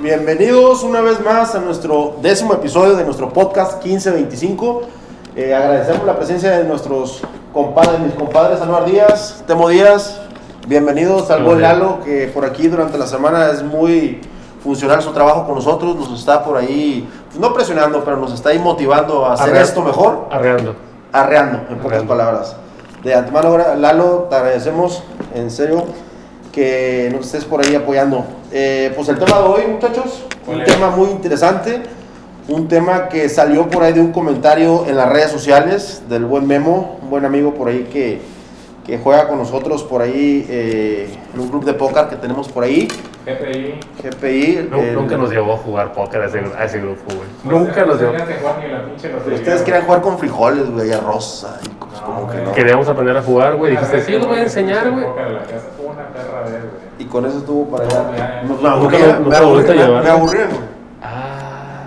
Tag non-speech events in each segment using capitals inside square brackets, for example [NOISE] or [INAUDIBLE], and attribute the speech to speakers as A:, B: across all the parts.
A: Bienvenidos una vez más a nuestro décimo episodio de nuestro podcast 1525. Eh, agradecemos la presencia de nuestros compadres, mis compadres Anuar Díaz, Temo Díaz. Bienvenidos al buen Lalo, que por aquí durante la semana es muy funcional su trabajo con nosotros. Nos está por ahí, no presionando, pero nos está ahí motivando a hacer
B: Arreando.
A: esto mejor.
B: Arreando.
A: Arreando, en pocas
B: Arreando.
A: palabras. De antemano, Lalo, te agradecemos, en serio, que nos estés por ahí apoyando. Eh, pues el tema de hoy, muchachos, un tema muy interesante, un tema que salió por ahí de un comentario en las redes sociales del buen Memo, un buen amigo por ahí que, que juega con nosotros por ahí eh, en un club de póker que tenemos por ahí,
C: GPI.
A: GPI. El-
B: Nunca nos llevó a jugar póker a ese, a ese grupo, güey.
C: Pues,
B: Nunca nos llevó.
C: que
A: Ustedes querían jugar con frijoles, güey, arroz, ay, pues,
C: No,
A: como que
C: güey.
A: no.
B: Queríamos aprender a jugar, güey.
C: Una
B: Dijiste, sí,
C: que
B: lo voy a enseñar, güey.
A: Y con eso estuvo para allá.
C: No,
A: Me, me
B: Nunca
A: aburría, me aburría, aburría.
B: Ah,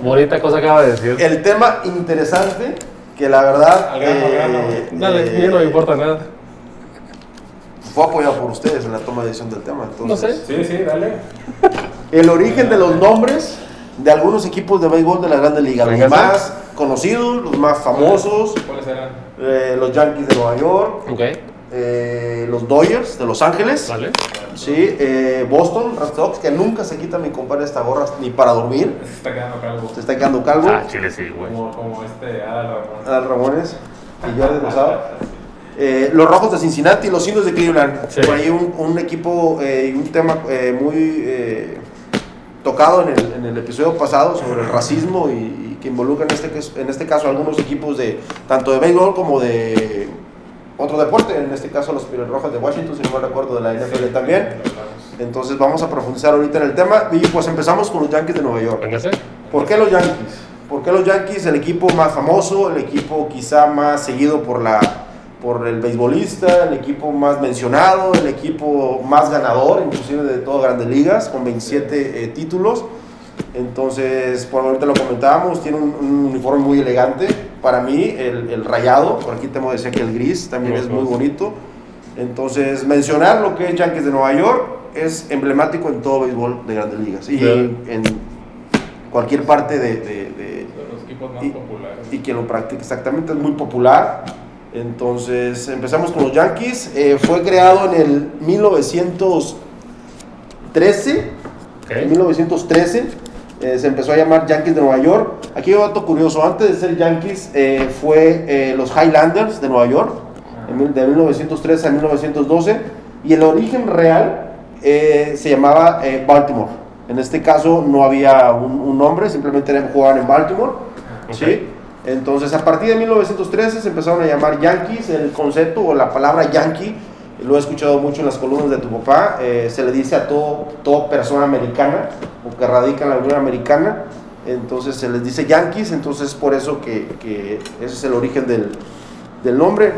B: bonita cosa acaba de decir.
A: El tema interesante, que la verdad
C: Al grano, al grano.
A: eh,
B: Dale,
A: eh,
B: a mí no me importa nada.
A: Fue apoyado por ustedes en la toma de decisión del tema.
B: No
A: Entonces,
B: sé.
C: Sí, sí, dale.
A: El origen de los nombres de algunos equipos de béisbol de la Grande Liga. Los más conocidos, los más famosos,
C: ¿Cuáles eran?
A: eh, los Yankees de Nueva York,
B: Ok,
A: eh, los Dodgers de Los Ángeles.
B: vale.
A: Sí, eh, Boston, Red Sox, que nunca se quita mi compadre esta gorra ni para dormir.
C: Se está quedando calvo.
A: Se está quedando calvo.
B: Ah, chile sí, güey.
C: Como, como este Adal Ramón.
A: Adal Ramones y Jordi Rosado. Eh, los Rojos de Cincinnati y los Indios de Cleveland.
B: Sí.
A: Por ahí un, un equipo eh, y un tema eh, muy tocado en el, en el episodio pasado sobre el racismo y, y que involucra en este, en este caso algunos equipos de tanto de béisbol como de otro deporte, en este caso los Rojos de Washington, si no me recuerdo, de la NFL también. Entonces vamos a profundizar ahorita en el tema y pues empezamos con los Yankees de Nueva York.
B: Véngase.
A: ¿Por qué los Yankees? ¿Por qué los Yankees? El equipo más famoso, el equipo quizá más seguido por, la, por el beisbolista, el equipo más mencionado, el equipo más ganador, inclusive de todas grandes ligas, con 27 eh, títulos. Entonces, por ahorita lo comentábamos, tiene un, un uniforme muy elegante. Para mí, el, el rayado, por aquí tengo decía que el gris también es muy bonito. Entonces, mencionar lo que es Yankees de Nueva York es emblemático en todo béisbol de grandes ligas. Y en cualquier parte de, de- de-
C: Son los equipos más
A: Y-
C: populares.
A: y quien lo practica exactamente es muy popular. Entonces empezamos con los Yankees. Eh, fue creado en el 1913.
B: Ok.
A: En 1913 eh, se empezó a llamar Yankees de Nueva York. Aquí hay un dato curioso. Antes de ser Yankees eh, fue eh, los Highlanders de Nueva York. de 1913 a 1912. Y el origen real se llamaba Baltimore. En este caso no había un, un nombre, simplemente eran- jugaban en Baltimore. ¿sí? Entonces, a partir de 1913 se empezaron a llamar Yankees. El concepto o la palabra Yankee, lo he escuchado mucho en las columnas de tu papá, eh, se le dice a todo, toda persona americana o que radica en la Unión Americana. Entonces se les dice Yankees, entonces por eso que, que ese es el origen del, del nombre.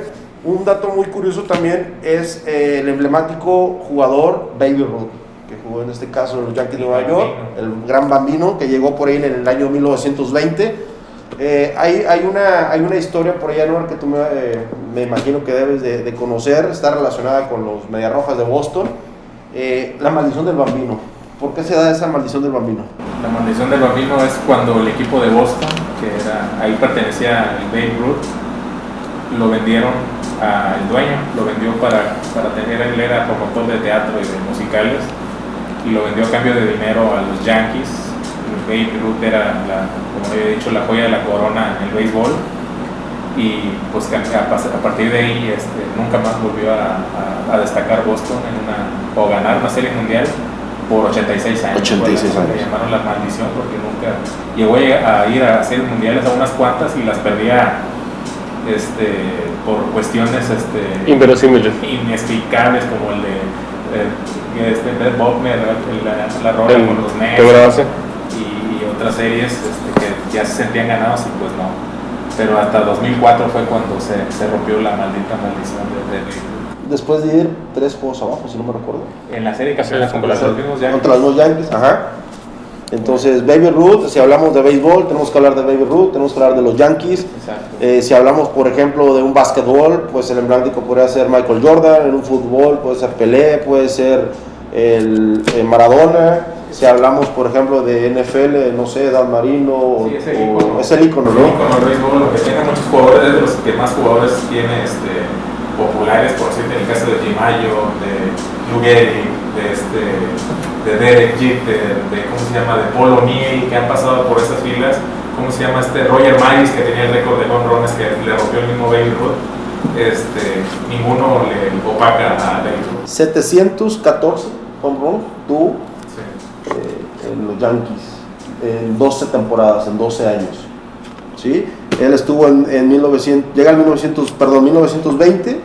A: Un dato muy curioso también es eh, el emblemático jugador Baby Ruth, que jugó en este caso en los Yankees de Nueva York, el gran bambino que llegó por ahí en el año 1920. Eh, hay, hay, una, hay una historia por ahí, Anuar, que tú me, eh, me imagino que debes de, de conocer, está relacionada con los Mediarrojas de Boston, eh, la maldición del bambino. ¿Por qué se da esa maldición del bambino?
C: La maldición del bambino es cuando el equipo de Boston, que era, ahí pertenecía el Babe Ruth, lo vendieron al dueño, lo vendió para, para tener, él era promotor de teatro y de musicales, y lo vendió a cambio de dinero a los Yankees. El Babe Ruth era, la, como había dicho, la joya de la corona en el béisbol, y pues a, partir de ahí este, nunca más volvió a, a- a destacar Boston en una, o ganar una serie mundial por 86 años.
A: 86
C: Fue la-
A: años.
C: Le llamaron la maldición porque nunca llegó a ir a series mundiales a unas cuantas y las perdía este, por cuestiones este,
B: Inverosímiles.
C: inexplicables como el de Brett Bogner, el- la, la rola con los y otras series este, que ya se sentían ganados y pues no. Pero hasta 2004 fue cuando se, se rompió la maldita maldición de, de-
A: Después de ir tres juegos abajo, si no me recuerdo.
C: en la serie campeones
B: Sí,
C: contra los mismos Yankees.
A: Contra los dos Yankees, ajá. Entonces, Baby Ruth, si hablamos de béisbol, tenemos que hablar de Baby Ruth, tenemos que hablar de los Yankees. Eh, si hablamos, por ejemplo, de un básquetbol, pues el emblemático podría ser Michael Jordan. En un fútbol puede ser Pelé, puede ser el, el Maradona. Si hablamos, por ejemplo, de NFL, no sé, Dan Marino. o-
D: Sí, es el
A: o-
D: ícono.
A: es el ícono,
D: El
A: ¿no?
D: ícono del béisbol, lo que tiene muchos jugadores, es de los que más jugadores tiene este, populares, por decirte, en el caso de Jim Mayo, de Lou Gehrig, de, este, de Derek Jeter, de, ¿cómo se llama?, de Paul O'Neill, que han pasado por esas filas. ¿Cómo se llama este? Roger Maris, que tenía el récord de home runs que le rompió el mismo Baby Ruth. Este, ninguno le opaca a Baby Ruth.
A: 714 home runs eh, en los Yankees en 12 temporadas, en 12 años. ¿sí? Él estuvo en, en 1900, llega en 1900, perdón, 1920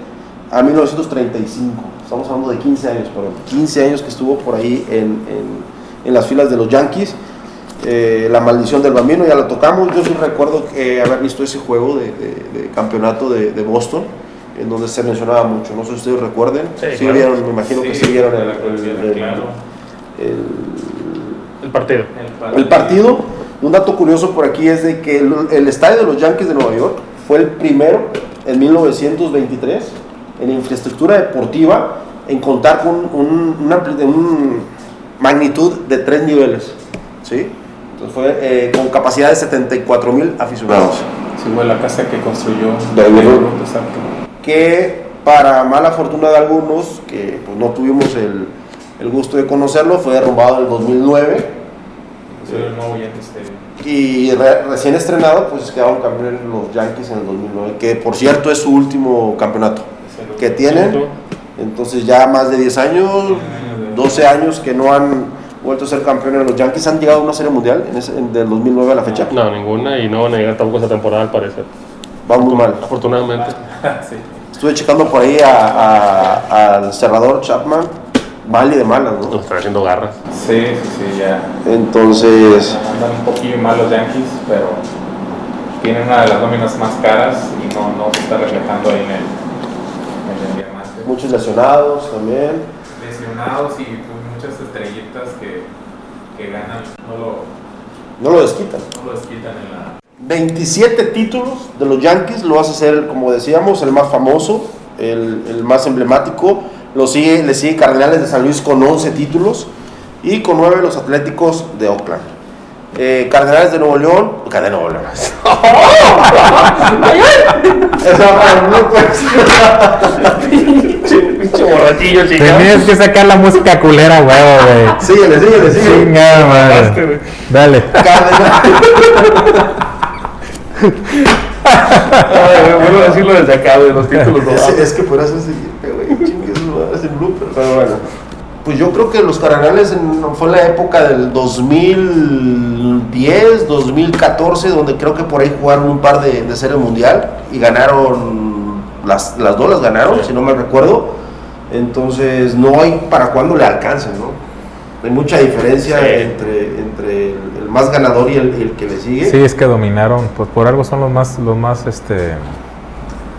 A: a 1935. Estamos hablando de 15 años, perdón. 15 años que estuvo por ahí en, en- en las filas de los Yankees. Eh, la maldición del bambino, ya la tocamos. Yo sí recuerdo que haber visto ese juego de, de- de campeonato de, de Boston, en donde se mencionaba mucho. No sé si ustedes recuerden.
E: Sí,
A: Sí,
E: claro.
A: vieron, me imagino que sí vieron el,
D: de la
A: el-
D: colección,
A: el-
D: claro.
A: el-
E: El partido.
A: el partido, un dato curioso por aquí es de que el, el estadio de los Yankees de Nueva York fue el primero en 1923 en infraestructura deportiva en contar con un- una un magnitud de tres niveles. ¿sí? Entonces fue eh, con capacidad de 74 mil aficionados.
D: Sí, fue la casa que construyó exacto.
A: Que para mala fortuna de algunos, que pues, no tuvimos el, el gusto de conocerlo, fue derrumbado en el 2009.
D: Soy el nuevo Yankee Stadium.
A: Y re- recién estrenado, pues quedaron campeones los Yankees en el 2009, que por cierto es su último campeonato que tienen. Entonces ya más de 10 años, 12 años que no han vuelto a ser campeones los Yankees. ¿Han llegado a una serie mundial en ese, en- del 2009 a la fecha?
E: No, ninguna y no van a llegar tampoco esta temporada al parecer.
A: Va muy mal.
E: Afortunadamente. [LAUGHS]
D: sí.
A: Estuve checando por ahí a- a- al cerrador Chapman, mal y de malas,
E: Nos
A: ¿no?
E: están haciendo garras.
D: sí, sí, sí, ya.
A: Entonces,
D: Andan un poquillo mal los Yankees, pero tienen una de las nóminas más caras y no, no se está reflejando ahí en el, en el diamante.
A: muchos lesionados también.
D: Lesionados y pues, muchas estrellitas que, que ganan, no lo,
A: No lo desquitan.
D: no lo desquitan en la...
A: 27 títulos de los Yankees, lo hace ser, como decíamos, el más famoso, el, el más emblemático. Lo sigue, le sigue Cardenales de San Luis con 11 títulos y con 9 los Atléticos de Oakland. Eh, Cardenales de Nuevo León, Cardenales de Nuevo León. [LAUGHS]
E: Pinche borrachillo, chingado.
C: Tenías que sacar la música culera, huevo, güey.
A: Síguele, síguele, síguele.
C: Chingada madre. Dale.
A: Cardenales.
E: Ay, a decirlo desde acá, de los títulos. [LAUGHS] no
A: Es, es que por eso es güey, blooper. Pero bueno, pues yo creo que los Cardenales en- fue la época del 2010, 2014, donde creo que por ahí jugaron un par de, de serie mundial y ganaron, las, las dos las ganaron, si no me recuerdo. Entonces no hay para cuándo le alcancen, ¿no? Hay mucha diferencia
E: Sí.
A: entre, entre el, el más ganador y el, el que le sigue.
C: Sí, es que dominaron, pues por algo son los más, los más, este,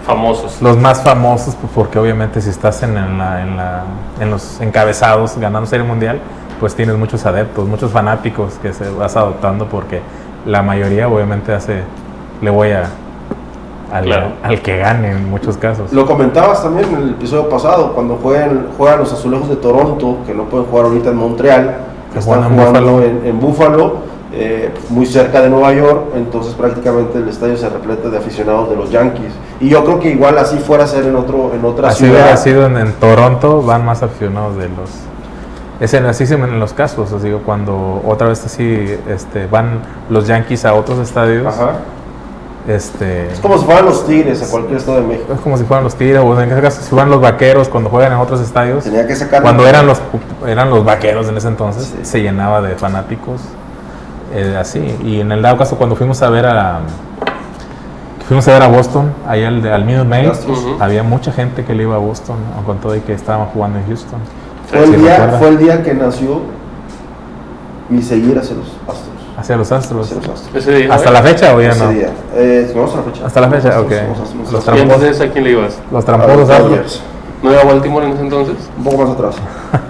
E: Famosos.
C: los más famosos, pues porque obviamente si estás en, la, en, la- en los encabezados ganando serie mundial, pues tienes muchos adeptos, muchos fanáticos que se vas adoptando porque la mayoría obviamente hace, le voy a al,
E: Claro.
C: al que gane en muchos casos.
A: Lo comentabas también en el episodio pasado, cuando juegan, juegan los azulejos de Toronto, que no pueden jugar ahorita en Montreal, que
C: Que
A: están jugando
C: Buffalo.
A: en, en Buffalo, eh, muy cerca de Nueva York, entonces prácticamente el estadio se repleta de aficionados de los Yankees. Y yo creo que igual así fuera a ser en, otro, en otra
C: Así
A: ciudad.
C: hubiera sido en, en Toronto, van más aficionados de los... Es en, así en los casos, os digo, cuando otra vez así este, van los Yankees a otros estadios,
A: Ajá.
C: este,
A: Es como si fueran los Tigres a cualquier estado de México.
C: es como si fueran los Tigres, o en este caso si fueran los Vaqueros cuando juegan en otros estadios.
A: Tenía que sacar.
C: Cuando eran los eran los Vaqueros en ese entonces,
A: Sí.
C: se llenaba de fanáticos, eh, así. Y en el dado caso cuando fuimos a ver a fuimos a ver a Boston, ahí al, al Minute Maid.
E: Ujú.
C: había mucha gente que le iba a Boston, con todo y que estaban jugando en Houston.
A: Fue el, día, fue el día que nació mi seguir hacia los Astros.
C: Hacia los Astros.
A: Hacia los Astros.
E: Ese día.
C: ¿Hasta la fecha o ya
A: Ese
C: no?
A: día. Eh, vamos a la fecha.
C: Hasta la fecha,
A: Los
C: ok.
A: Astros, los Astros,
C: Los
A: los
E: ¿Y
A: Astros.
C: tramposos.
E: entonces a quién le ibas?
C: Los
A: A
C: tramposos
A: los
C: Astros.
B: ¿No era Baltimore en ese entonces?
A: Un poco más atrás.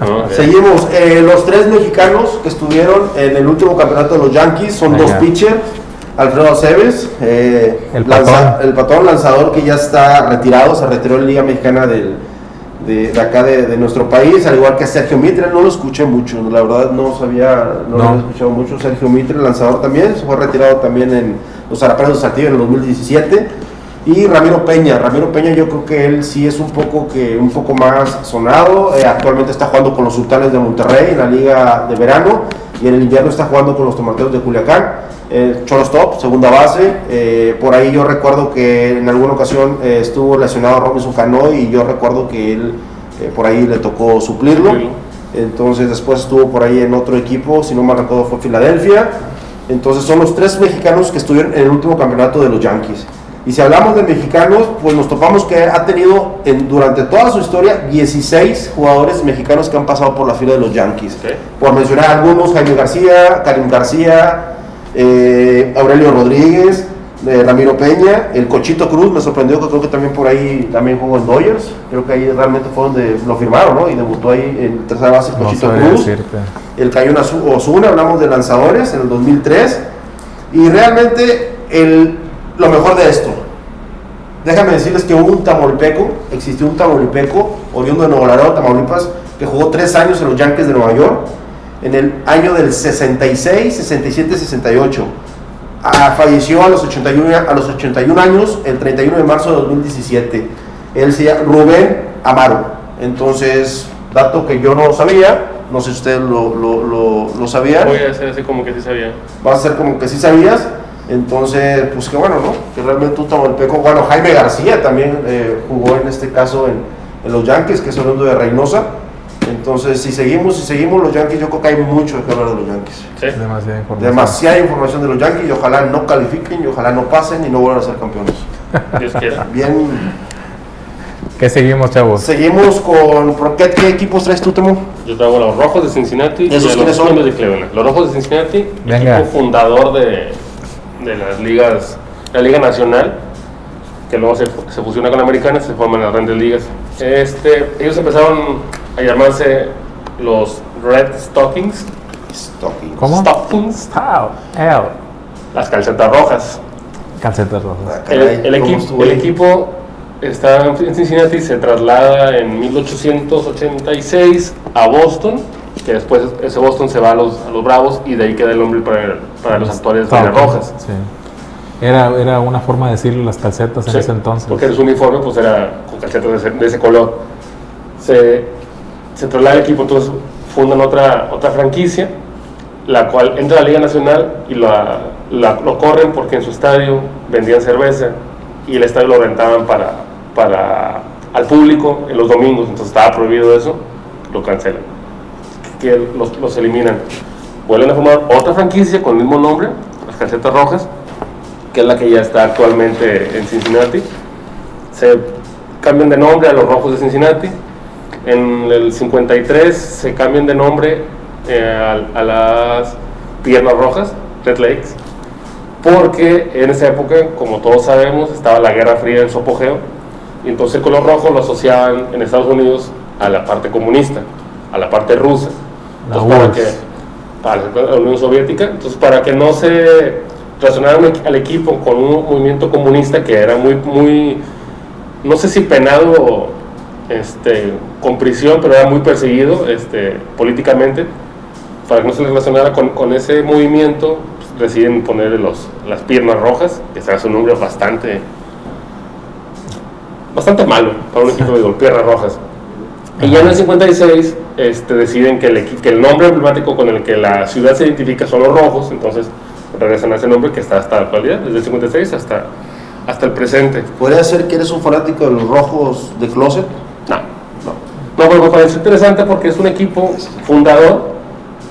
B: No, [LAUGHS] ok.
A: Seguimos. Eh, los tres mexicanos que estuvieron en el último campeonato de los Yankees son dos
C: Venga.
A: pitchers. Alfredo Aceves, eh,
C: El
A: lanza-
C: patón.
A: el patón lanzador que ya está retirado, se retiró en Liga Mexicana del- de, de acá de, de nuestro país, al igual que Sergio Mitre, no lo escuché mucho, la verdad no sabía, no,
C: No.
A: lo he escuchado mucho. Sergio Mitre, lanzador también, se fue retirado también en los Arapanes de Saltillo en el 2017. Y Ramiro Peña, Ramiro Peña yo creo que él sí es un poco, que, un poco más sonado, eh, actualmente está jugando con los Sultanes de Monterrey en la liga de verano y en el invierno está jugando con los Tomateros de Culiacán, eh, segunda base, eh, por ahí yo recuerdo que en alguna ocasión eh, estuvo lesionado Robinson Cano y yo recuerdo que él eh, por ahí le tocó suplirlo,
B: Suplirlo.
A: entonces después estuvo por ahí en otro equipo, si no me recuerdo fue Filadelfia, entonces son los tres mexicanos que estuvieron en el último campeonato de los Yankees. Y si hablamos de mexicanos, pues nos topamos que ha tenido en- durante toda su historia 16 jugadores mexicanos que han pasado por la fila de los Yankees. Por mencionar algunos, Jaime García, Karim García, eh, Aurelio Rodríguez, eh, Ramiro Peña, el Cochito Cruz, me sorprendió que creo que también por ahí también jugó en Dodgers. Creo que ahí realmente fue donde lo firmaron, ¿no? Y debutó ahí en tercera base el
C: No
A: Cochito
C: sabría
A: Cruz
C: decirte.
A: el Cayón Osuna, hablamos de lanzadores en el 2003. Y realmente el, lo mejor de esto, déjame decirles que hubo un tamaulipeco, existió un tamaulipeco, oriundo de Nuevo Laredo, Tamaulipas, que jugó tres años en los Yankees de Nueva York, en el año del 66, 67, 68. Ah, falleció a los, 81, a los 81 años, el 31 de marzo de 2017. Él se llama Rubén Amaro. Entonces, dato que yo no sabía, no sé si ustedes lo, lo, lo, lo sabían
B: Voy a hacer así como que sí sabía.
A: vas a ser como que sí sabías. Entonces, pues qué bueno, ¿no? Que realmente un Tamaulipeco, bueno, Jaime García también eh, jugó en este caso en, en los Yankees, que es oriundo de Reynosa. Entonces, si seguimos, si seguimos los Yankees, yo creo que hay mucho que hablar de los Yankees.
B: Sí.
C: Demasiada información.
A: Demasiada información de los Yankees y ojalá no califiquen y ojalá no pasen y no vuelvan a ser campeones.
B: Dios quiera.
A: Bien,
C: ¿Qué seguimos, chavos?
A: seguimos con... ¿por ¿Qué, qué equipos traes tú, Temo?
B: Yo traigo los rojos de Cincinnati y
A: ¿Esos quiénes
B: los
A: son?
B: Indios de Cleveland. Los rojos de Cincinnati,
C: Venga.
B: equipo fundador de, de las ligas, la Liga Nacional, que luego se, se fusiona con la Americana, se forman las grandes ligas. Este, ellos empezaron a llamarse los Red Stockings,
A: Stocking.
C: ¿Cómo?
B: Stockings, las calcetas rojas.
C: Calcetas rojas.
A: Ah,
B: El, el
A: ¿cómo
B: equipo, el equipo está en Cincinnati, se traslada en 1886 a Boston, que después ese Boston se va a los, a los Bravos y de ahí queda el nombre para, para los actuales Medias Rojas.
C: Sí. Era, era una forma de decirle las calcetas en
B: Sí,
C: ese entonces.
B: Porque su uniforme pues era con calcetas de ese, de ese color. Se, se traslada el equipo, entonces fundan otra, otra franquicia, la cual entra a la Liga Nacional y la, la- lo corren porque en su estadio vendían cerveza y el estadio lo rentaban para, para al público en los domingos, entonces estaba prohibido eso, lo cancelan, que los, los eliminan. Vuelven a formar otra franquicia con el mismo nombre, las calcetas rojas, que es la que ya está actualmente en Cincinnati. Se cambian de nombre a los Rojos de Cincinnati. En el 53 se cambian de nombre eh, a, a las Piernas Rojas, Red Lakes, porque en esa época, como todos sabemos, estaba la Guerra Fría en su apogeo, y entonces el color rojo lo asociaban en Estados Unidos a la parte comunista, a la parte rusa.
C: La
B: Entonces, para que, para la Unión Soviética. Entonces, para que no se relacionara al equipo con un movimiento comunista que era muy, muy, no sé si penado este, con prisión, pero era muy perseguido este, políticamente, para que no se le relacionara con, con ese movimiento, pues, deciden ponerle los, las piernas rojas, que se hace un nombre bastante, bastante malo para un equipo de [LAUGHS] gol, piernas rojas. Y ya en el 56 este, deciden que el, que el nombre emblemático con el que la ciudad se identifica son los rojos, entonces regresan a ese nombre que está hasta la actualidad, desde el 56 hasta, hasta el presente.
A: ¿Podría ser que eres un fanático de los rojos de closet?
B: No, no. No, pero me parece interesante porque es un equipo fundador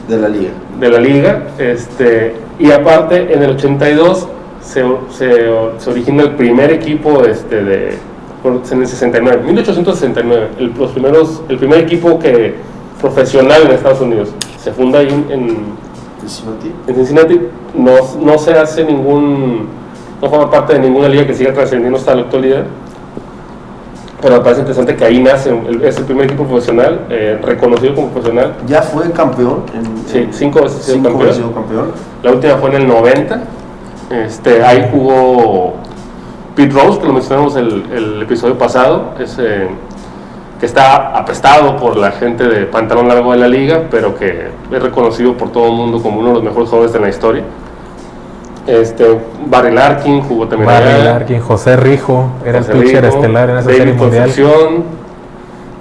A: De la liga.
B: de la liga, este, y aparte en el 82 se, se, se origina el primer equipo este, de, en el 69, 1869, el, los primeros, el primer equipo que, profesional en Estados Unidos. Se funda ahí en, en,
A: Cincinnati.
B: en Cincinnati, no, no se hace ningún, no forma parte de ninguna liga que siga trascendiendo hasta la actualidad. Pero me parece interesante que ahí nace, es el primer equipo profesional, eh, reconocido como profesional.
A: Ya fue campeón. En,
B: Sí, cinco veces
A: cinco
B: campeón.
A: veces campeón.
B: La última fue en el 90. Este, ahí jugó Pete Rose, que lo mencionamos el, el episodio pasado, ese, que está aprestado por la gente de pantalón largo de la liga, pero que es reconocido por todo el mundo como uno de los mejores jugadores de la historia. Este, Barry Larkin jugó también
C: Barry
B: allá.
C: Larkin, José Rijo, era
B: José
C: el pitcher
B: Rico,
C: estelar en esa
B: David
C: serie mundial.
B: Concepción.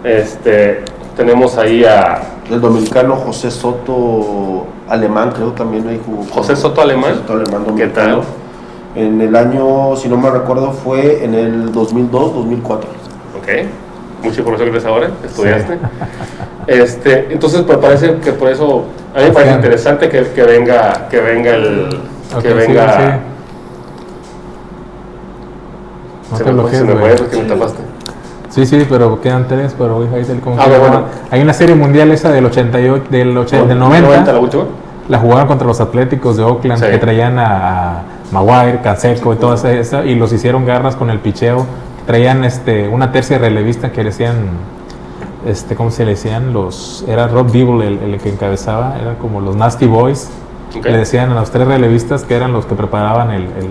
B: Este, tenemos ahí a
A: El dominicano José Soto Alemán, creo también ahí jugó.
B: José Soto Alemán.
A: José Soto Alemán
B: ¿Qué
A: dominicano.
B: tal?
A: En el año, si no me recuerdo, fue en el 2002, 2004.
B: Ok, mucha información que ahora, estudiaste. Este, entonces, pues parece que por eso, a mí me parece interesante que, que venga, que venga el,
C: Ok,
B: que
C: sí,
B: venga,
C: sí. No
B: se,
C: te
B: me fue, se
C: bloquees,
B: me fue porque me tapaste.
C: Sí, sí, pero quedan tres, pero güey, ahí te- como
B: Ah, bueno.
C: Hay una serie mundial esa del 88, del, 80, del 90,
B: la última.
C: la jugaron contra los Atléticos de Oakland,
B: Sí.
C: que traían a, Maguire, Canseco y todo eso, eso, y los hicieron garras con el picheo. Traían este, una tercia relevista que decían, este, ¿cómo se le decían? Los, era Rob Dibble el, el que encabezaba, eran como los Nasty Boys.
B: Ok.
C: Le decían a los tres relevistas que eran los que preparaban el, el,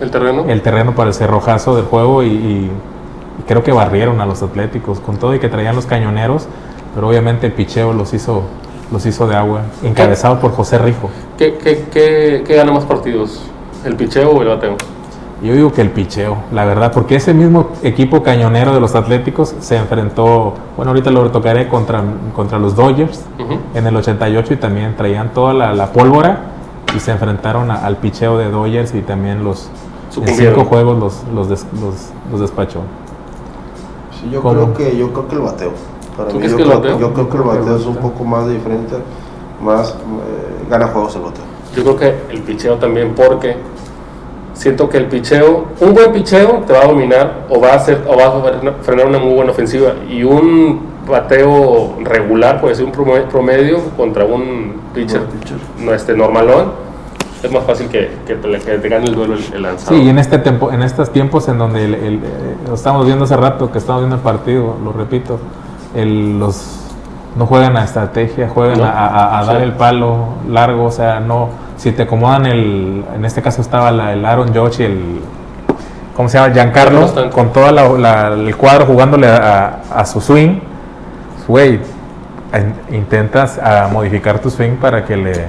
B: El terreno.
C: el terreno para el cerrojazo del juego y, y- creo que barrieron a los Atléticos con todo y que traían los cañoneros, pero obviamente el picheo los hizo, los hizo de agua, encabezado por José Rijo.
B: ¿Qué, qué, qué, qué gana más partidos? ¿El picheo o el bateo?
C: Yo digo que el picheo, la verdad, porque ese mismo equipo cañonero de los Atléticos se enfrentó, bueno, ahorita lo tocaré contra, contra los Dodgers en el 88 y también traían toda la, la pólvora y se enfrentaron a- al picheo de Dodgers y también los en cinco juegos los, los, des- los- los despachó.
A: Sí, yo
C: ¿Cómo?
A: creo que yo creo que el bateo. Para
B: ¿Tú
A: mí, yo,
B: que el
A: creo,
B: bateo?
A: yo creo que el bateo es un poco más diferente, más eh, gana juegos el bateo.
B: Yo creo que el picheo también, porque siento que el picheo, un buen picheo te va a dominar o va a hacer o va a frenar una muy buena ofensiva y un bateo regular, puede ser un prome- promedio contra un pitcher,
A: Buen pitcher.
B: no este normalón, es más fácil que, que te, que te gane el duelo el, el lanzado.
C: Sí, y en este tiempo, en estos tiempos en donde el, el- eh, lo estamos viendo hace rato que estamos viendo el partido, lo repito, el- los no juegan a estrategia, juegan
B: No.
C: a, a- a dar el palo largo, o sea, no, si te acomodan el, en este caso estaba la- el Aaron Judge y el, ¿cómo se llama? Giancarlo,
B: Bastante.
C: con todo el cuadro jugándole a, a su swing, güey, in- intentas a modificar tu swing para que le,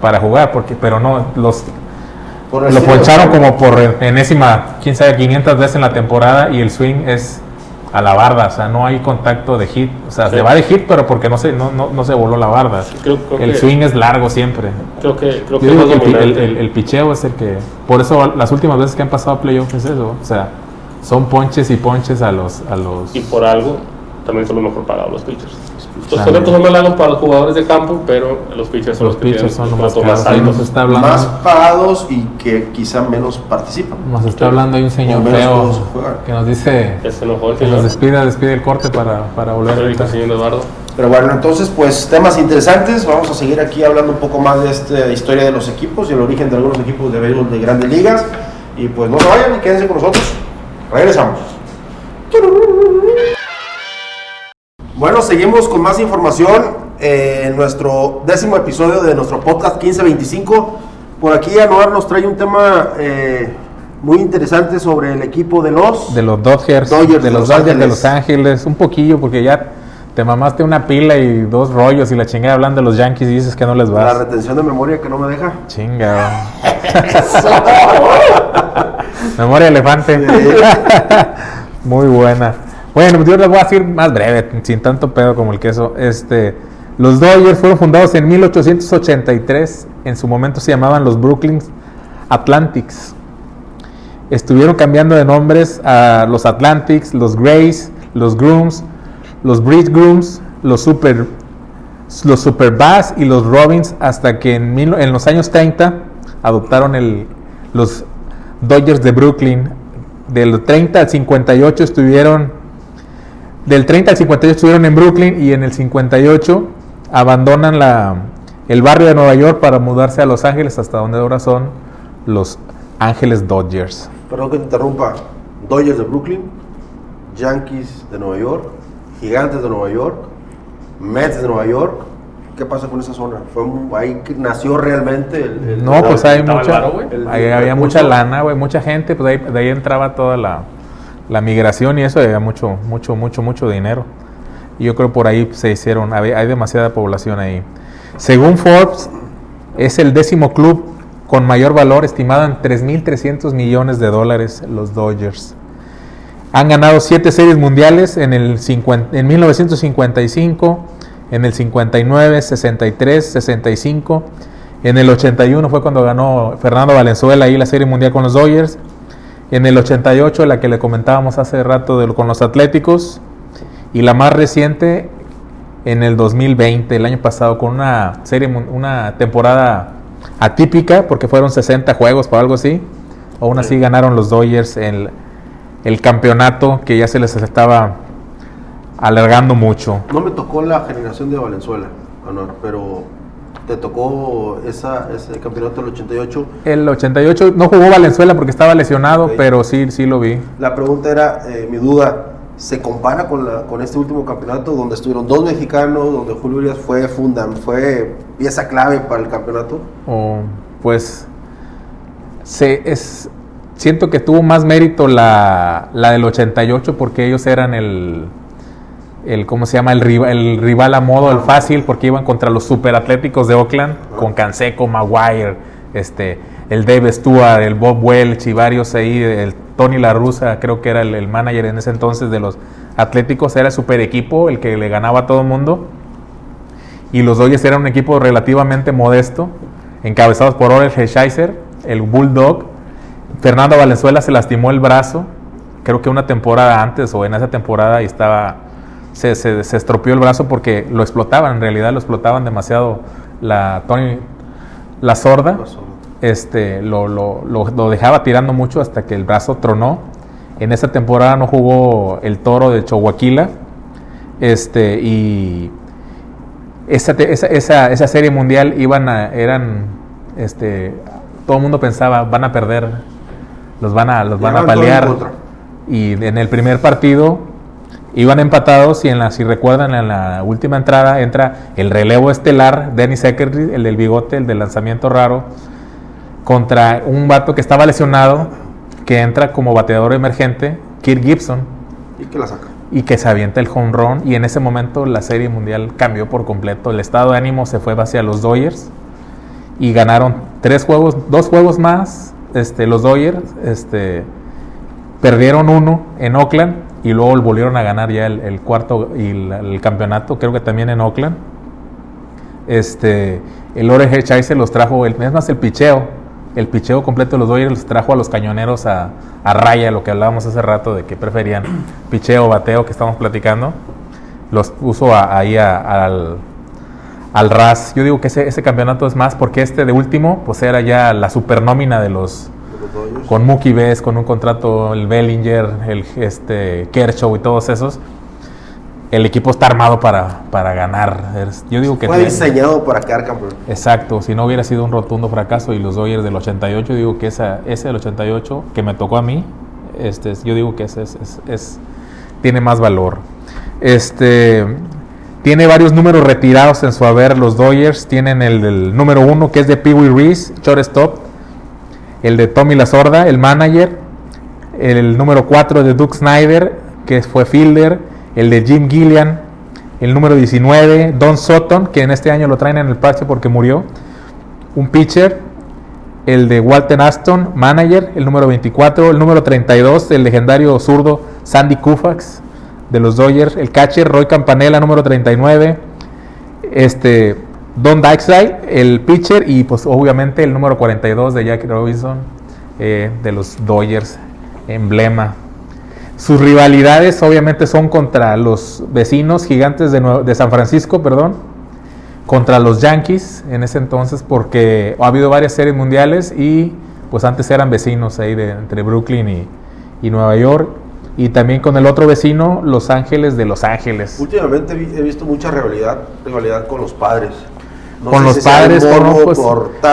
C: para jugar, porque, pero no, los,
A: Por
C: lo poncharon como por enésima, quién sabe, 500 veces en la temporada y el swing es a la barda, o sea, no hay contacto de hit, o sea,
B: Sí.
C: se va de hit, pero porque no se, no, no, no se voló la barda.
B: Creo, creo
C: El
B: que,
C: swing es largo siempre.
B: creo que, creo que
C: el, el, el- el picheo es el que, por eso las últimas veces que han pasado a playoffs es eso, o sea, son ponches y ponches a los, a los,
B: y por algo también son los mejor pagados los pitchers. Los contratos son más largos para los jugadores de campo, pero los pitchers son
C: los
B: los,
C: pitchers son
B: los
C: más
B: altos.
C: está hablando,
A: más pagados y que quizá menos participan.
C: nos está hablando ahí un señor feo que nos dice que nos
B: señor.
C: despida, despide el corte para, para volver
B: señor Eduardo.
A: Pero bueno, entonces, pues temas interesantes. Vamos a seguir aquí hablando un poco más de esta historia de los equipos y el origen de algunos equipos de béisbol de grandes ligas. Y pues no se vayan y quédense con nosotros. Regresamos. Bueno, seguimos con más información eh, en nuestro décimo episodio de nuestro podcast 1525. Por aquí Anuar nos trae un tema eh, muy interesante sobre el equipo de los...
C: De los Dodgers,
A: Dodgers
C: de los
A: Los
C: Dodgers de. Los Ángeles, un poquillo, porque ya te mamaste una pila y dos rollos y la chingada hablando de los Yankees y dices que no les
A: La
C: vas.
A: retención de memoria que no me deja.
C: Chinga. [LAUGHS] Memoria elefante. [LAUGHS] Muy buena. Bueno, pues yo les voy a decir más breve, sin tanto pedo como el queso. Este, los Dodgers fueron fundados en 1883. En su momento se llamaban los Brooklyn Atlantics. Estuvieron cambiando de nombres a los Atlantics, los Grays, los Grooms, los Bridge Grooms, los Super, los Super Bass y los Robins hasta que en, mil- en los años 30 adoptaron el, los Dodgers de Brooklyn. Del 30 al 58 estuvieron del 30 al 58 estuvieron en Brooklyn y en el 58 abandonan la, el barrio de Nueva York para mudarse a Los Ángeles hasta donde ahora son los Ángeles Dodgers.
A: Perdón que te interrumpa. Dodgers de Brooklyn. Yankees de Nueva York, Gigantes de Nueva York, Mets de Nueva York. ¿Qué pasa con esa zona? ¿Fue ahí que nació realmente el, el-
C: No, pues hay mucha,
E: el
A: el-
C: ahí
A: el
C: había mucha lana, güey, mucha gente, pues ahí, de ahí entraba toda la, la migración y eso, había mucho, mucho, mucho, mucho dinero. Y yo creo por ahí se hicieron, hay demasiada población ahí. Según Forbes, es el décimo club con mayor valor, estimado en 3.300 millones de dólares, los Dodgers. Han ganado siete series mundiales en, el 50 en 1955, en el 59, 63, 65. En el 81 fue cuando ganó Fernando Valenzuela ahí la serie mundial con los Dodgers. En el 88 la que le comentábamos hace rato de con los Atléticos. Y la más reciente en el 2020, el año pasado, con una serie, una temporada atípica, porque fueron 60 juegos o algo así. Aún así ganaron los Dodgers el, el campeonato que ya se les estaba alargando mucho.
A: No me tocó la generación de Valenzuela, pero te tocó esa, ese campeonato del 88.
C: El 88 no jugó Valenzuela porque estaba lesionado, pero sí, sí lo vi.
A: La pregunta era, eh, mi duda, ¿se compara con, la, con este último campeonato donde estuvieron dos mexicanos, donde Julio Urias fue fundan, fue pieza clave para el campeonato?
C: O, pues se, es, siento que tuvo más mérito la, la del 88 porque ellos eran el, el ¿cómo se llama? El, rival, a modo, el fácil, porque iban contra los superatléticos de Oakland, con Canseco, Maguire, este, el Dave Stewart, el Bob Welch y varios ahí, el Tony La Russa, creo que era el, manager en ese entonces de los Atléticos, era el super equipo, el que le ganaba a todo el mundo. Y los Dodgers eran un equipo relativamente modesto, encabezados por Orel Hershiser, el Bulldog. Fernando Valenzuela se lastimó el brazo, creo que una temporada antes o en esa temporada estaba, se, se- se estropeó el brazo porque lo explotaban, en realidad lo explotaban demasiado la Tony, la sorda, este, lo, lo- lo- lo dejaba tirando mucho hasta que el brazo tronó. En esa temporada no jugó el toro de Chihuahua, este, y esa, esa, esa, esa serie mundial iban a, eran, este, todo el mundo pensaba, van a perder, los van a, los van a
A: contra.
C: Y en el primer partido iban empatados y en la, si recuerdan, en la última entrada entra el relevo estelar, Dennis Secretary, el del bigote, el del lanzamiento raro, contra un vato que estaba lesionado, que entra como bateador emergente, Kirk Gibson
A: ¿Y qué la saca?
C: y que se avienta el home run y en ese momento la serie mundial cambió por completo. El estado de ánimo se fue hacia los Dodgers y ganaron tres juegos, dos juegos más. Este, los Dodgers este, perdieron uno en Oakland y luego volvieron a ganar ya el, cuarto y el campeonato, creo que también en Oakland. Este, el Orel Hershiser los trajo, el, es más el picheo, el picheo completo de los Dodgers los trajo a los cañoneros a, a raya, lo que hablábamos hace rato de que preferían picheo, bateo, que estamos platicando. Los puso ahí al, al RAS. Yo digo que ese, ese campeonato es más porque este de último, pues era ya la supernómina de los? Con Mookie Betts, con un contrato, el Bellinger, el este, Kershaw y todos esos. El equipo está armado para, para ganar. Yo digo que
A: Fue diseñado para quedar campeón.
C: Exacto, si no hubiera sido un rotundo fracaso y los Dodgers del 88, digo que esa, ese del 88 que me tocó a mí, este, yo digo que ese es, es- es- tiene más valor. Este, tiene varios números retirados en su haber los Dodgers, tienen el, del número uno que es de Pee Wee Reese, shortstop, el de Tommy La Sorda, el manager, el número 4 de Duke Snyder, que fue fielder, el de Jim Gillian, el número 19, Don Sutton, que en este año lo traen en el parche porque murió, un pitcher, el de Walter Aston, manager, el número 24, el número 32, el legendario zurdo Sandy Koufax de los Dodgers, el catcher Roy Campanella, número 39, este Don Dykside, el pitcher y pues obviamente el número 42 de Jackie Robinson eh, de los Dodgers, emblema. Sus rivalidades obviamente son contra los vecinos gigantes de, San Francisco, perdón, contra los Yankees en ese entonces porque ha habido varias series mundiales y pues antes eran vecinos ahí de, entre Brooklyn y, y Nueva York y también con el otro vecino Los Ángeles de Los Ángeles.
A: Últimamente he visto mucha rivalidad, rivalidad con los padres. No
C: con los padres, pues,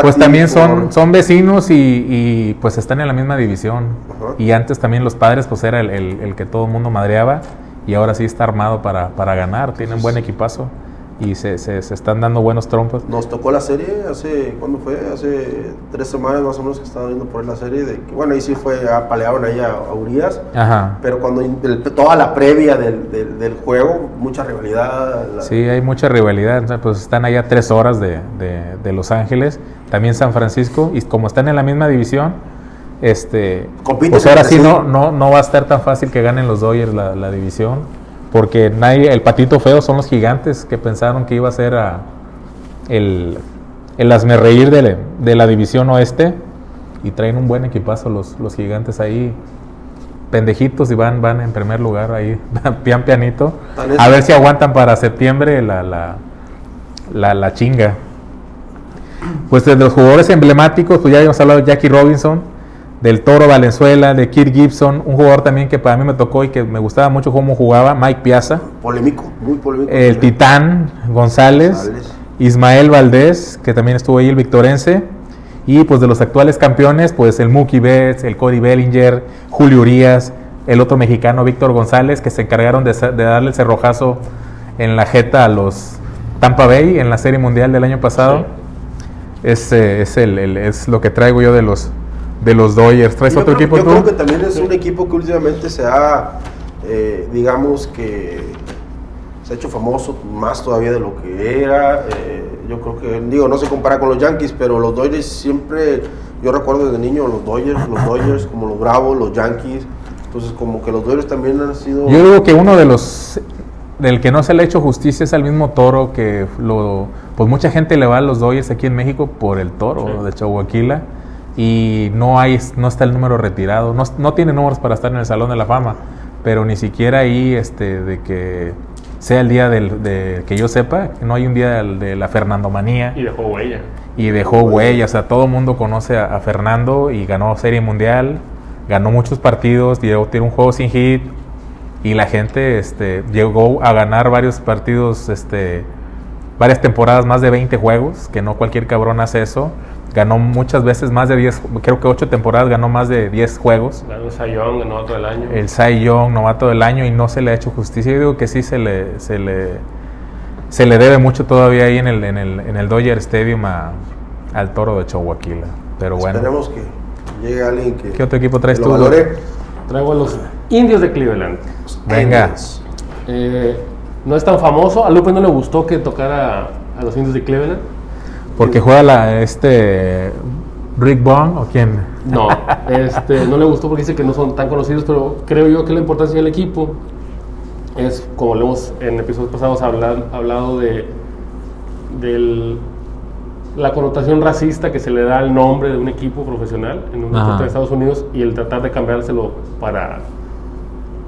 C: pues también
A: por-
C: son, son vecinos y, y, pues están en la misma división.
A: Ajá.
C: Y antes también los padres pues era el, el- el que todo el mundo madreaba y ahora sí está armado para, para ganar, tienen buen equipazo y se, se- se están dando buenos trompos.
A: Nos tocó la serie hace, ¿cuándo fue? Hace tres semanas más o menos que estaba viendo por ahí la serie. De bueno, ahí sí fue, apalearon ahí a, a Urias.
C: Ajá.
A: Pero cuando el- toda la previa del, del- del juego, mucha rivalidad. la-
C: Sí, hay mucha rivalidad. entonces, Pues están allá tres horas de, de- de Los Ángeles, también San Francisco, y como están en la misma división, este,
A: Compiten
C: pues ahora sí
A: sí.
C: no, no, no va a estar tan fácil que ganen los Dodgers la, la división, porque nadie, el patito feo son los gigantes que pensaron que iba a ser a- el, el asmerreír de, la- de la división oeste, y traen un buen equipazo los, los gigantes ahí. Pendejitos y van, van en primer lugar ahí, [LAUGHS] pian pianito. A ver si aguantan para septiembre la, la, la, la chinga. Pues de los jugadores emblemáticos, pues ya habíamos hablado de Jackie Robinson, del Toro Valenzuela, de Kirk Gibson, un jugador también que para mí me tocó y que me gustaba mucho cómo jugaba, Mike Piazza,
A: Polémico, muy polémico.
C: el Titán González,
A: González.
C: Ismael Valdés, que también estuvo ahí el victorense, y pues de los actuales campeones, pues el Mookie Betts, el Cody Bellinger, Julio Urias, el otro mexicano Víctor González, que se encargaron de, darle el cerrojazo en la jeta a los Tampa Bay en la Serie Mundial del año pasado. Ese es, el, el- es lo que traigo yo de los, de los Dodgers. ¿Traes
A: Yo
C: otro
A: creo-
C: equipo
A: yo
C: tú?
A: creo que también es un equipo que últimamente se ha, eh, digamos que se ha hecho famoso más todavía de lo que era. eh, yo creo que, digo, no se compara con los Yankees, pero los Dodgers siempre, yo recuerdo desde niño los Dodgers, los Dodgers como los Bravos, los Yankees. Entonces, como que los Dodgers también han sido.
C: Yo digo que uno de los del que no se le ha hecho justicia es al mismo Toro que lo pues mucha gente le va a los Dodgers aquí en México por el Toro
B: Sí.
C: de Chihuahua y no hay no está el número retirado, no, no tiene números para estar en el Salón de la Fama, pero ni siquiera ahí este de que sea el día del, de que yo sepa, no hay un día del- de la Fernandomanía
B: Y dejó huella.
C: y dejó huella. O sea, todo el mundo conoce a, a Fernando y ganó Serie Mundial, ganó muchos partidos, llegó, tiene un juego sin hit y la gente este, llegó a ganar varios partidos, este, varias temporadas, más de 20 juegos, que no cualquier cabrón hace eso. Ganó muchas veces más de 10, creo que 8 temporadas ganó más de 10 juegos.
B: Ganó Sayón, ganó otro del año.
C: El Cy Young, novato del año, y no se le ha hecho justicia. Yo digo que sí se le, se le, se le debe mucho todavía ahí en el, en el, en el Dodger Stadium a- al toro de Chihuahua. Pero bueno,
A: Esperemos que llegue alguien que.
C: ¿Qué otro equipo traes tú,
A: valore.
B: Traigo a los indios de Cleveland.
C: Venga.
B: Eh, no es tan famoso. A Lupe no le gustó que tocara a los indios de Cleveland.
C: Porque juega la, este Rick Bond o quién?
B: No, [LAUGHS] este, no le gustó porque dice que no son tan conocidos, pero creo yo que la importancia del equipo es, como lo hemos en episodios pasados hablar- hablado de del- la connotación racista que se le da al nombre de un equipo profesional en un deporte de Estados Unidos y el tratar de cambiárselo para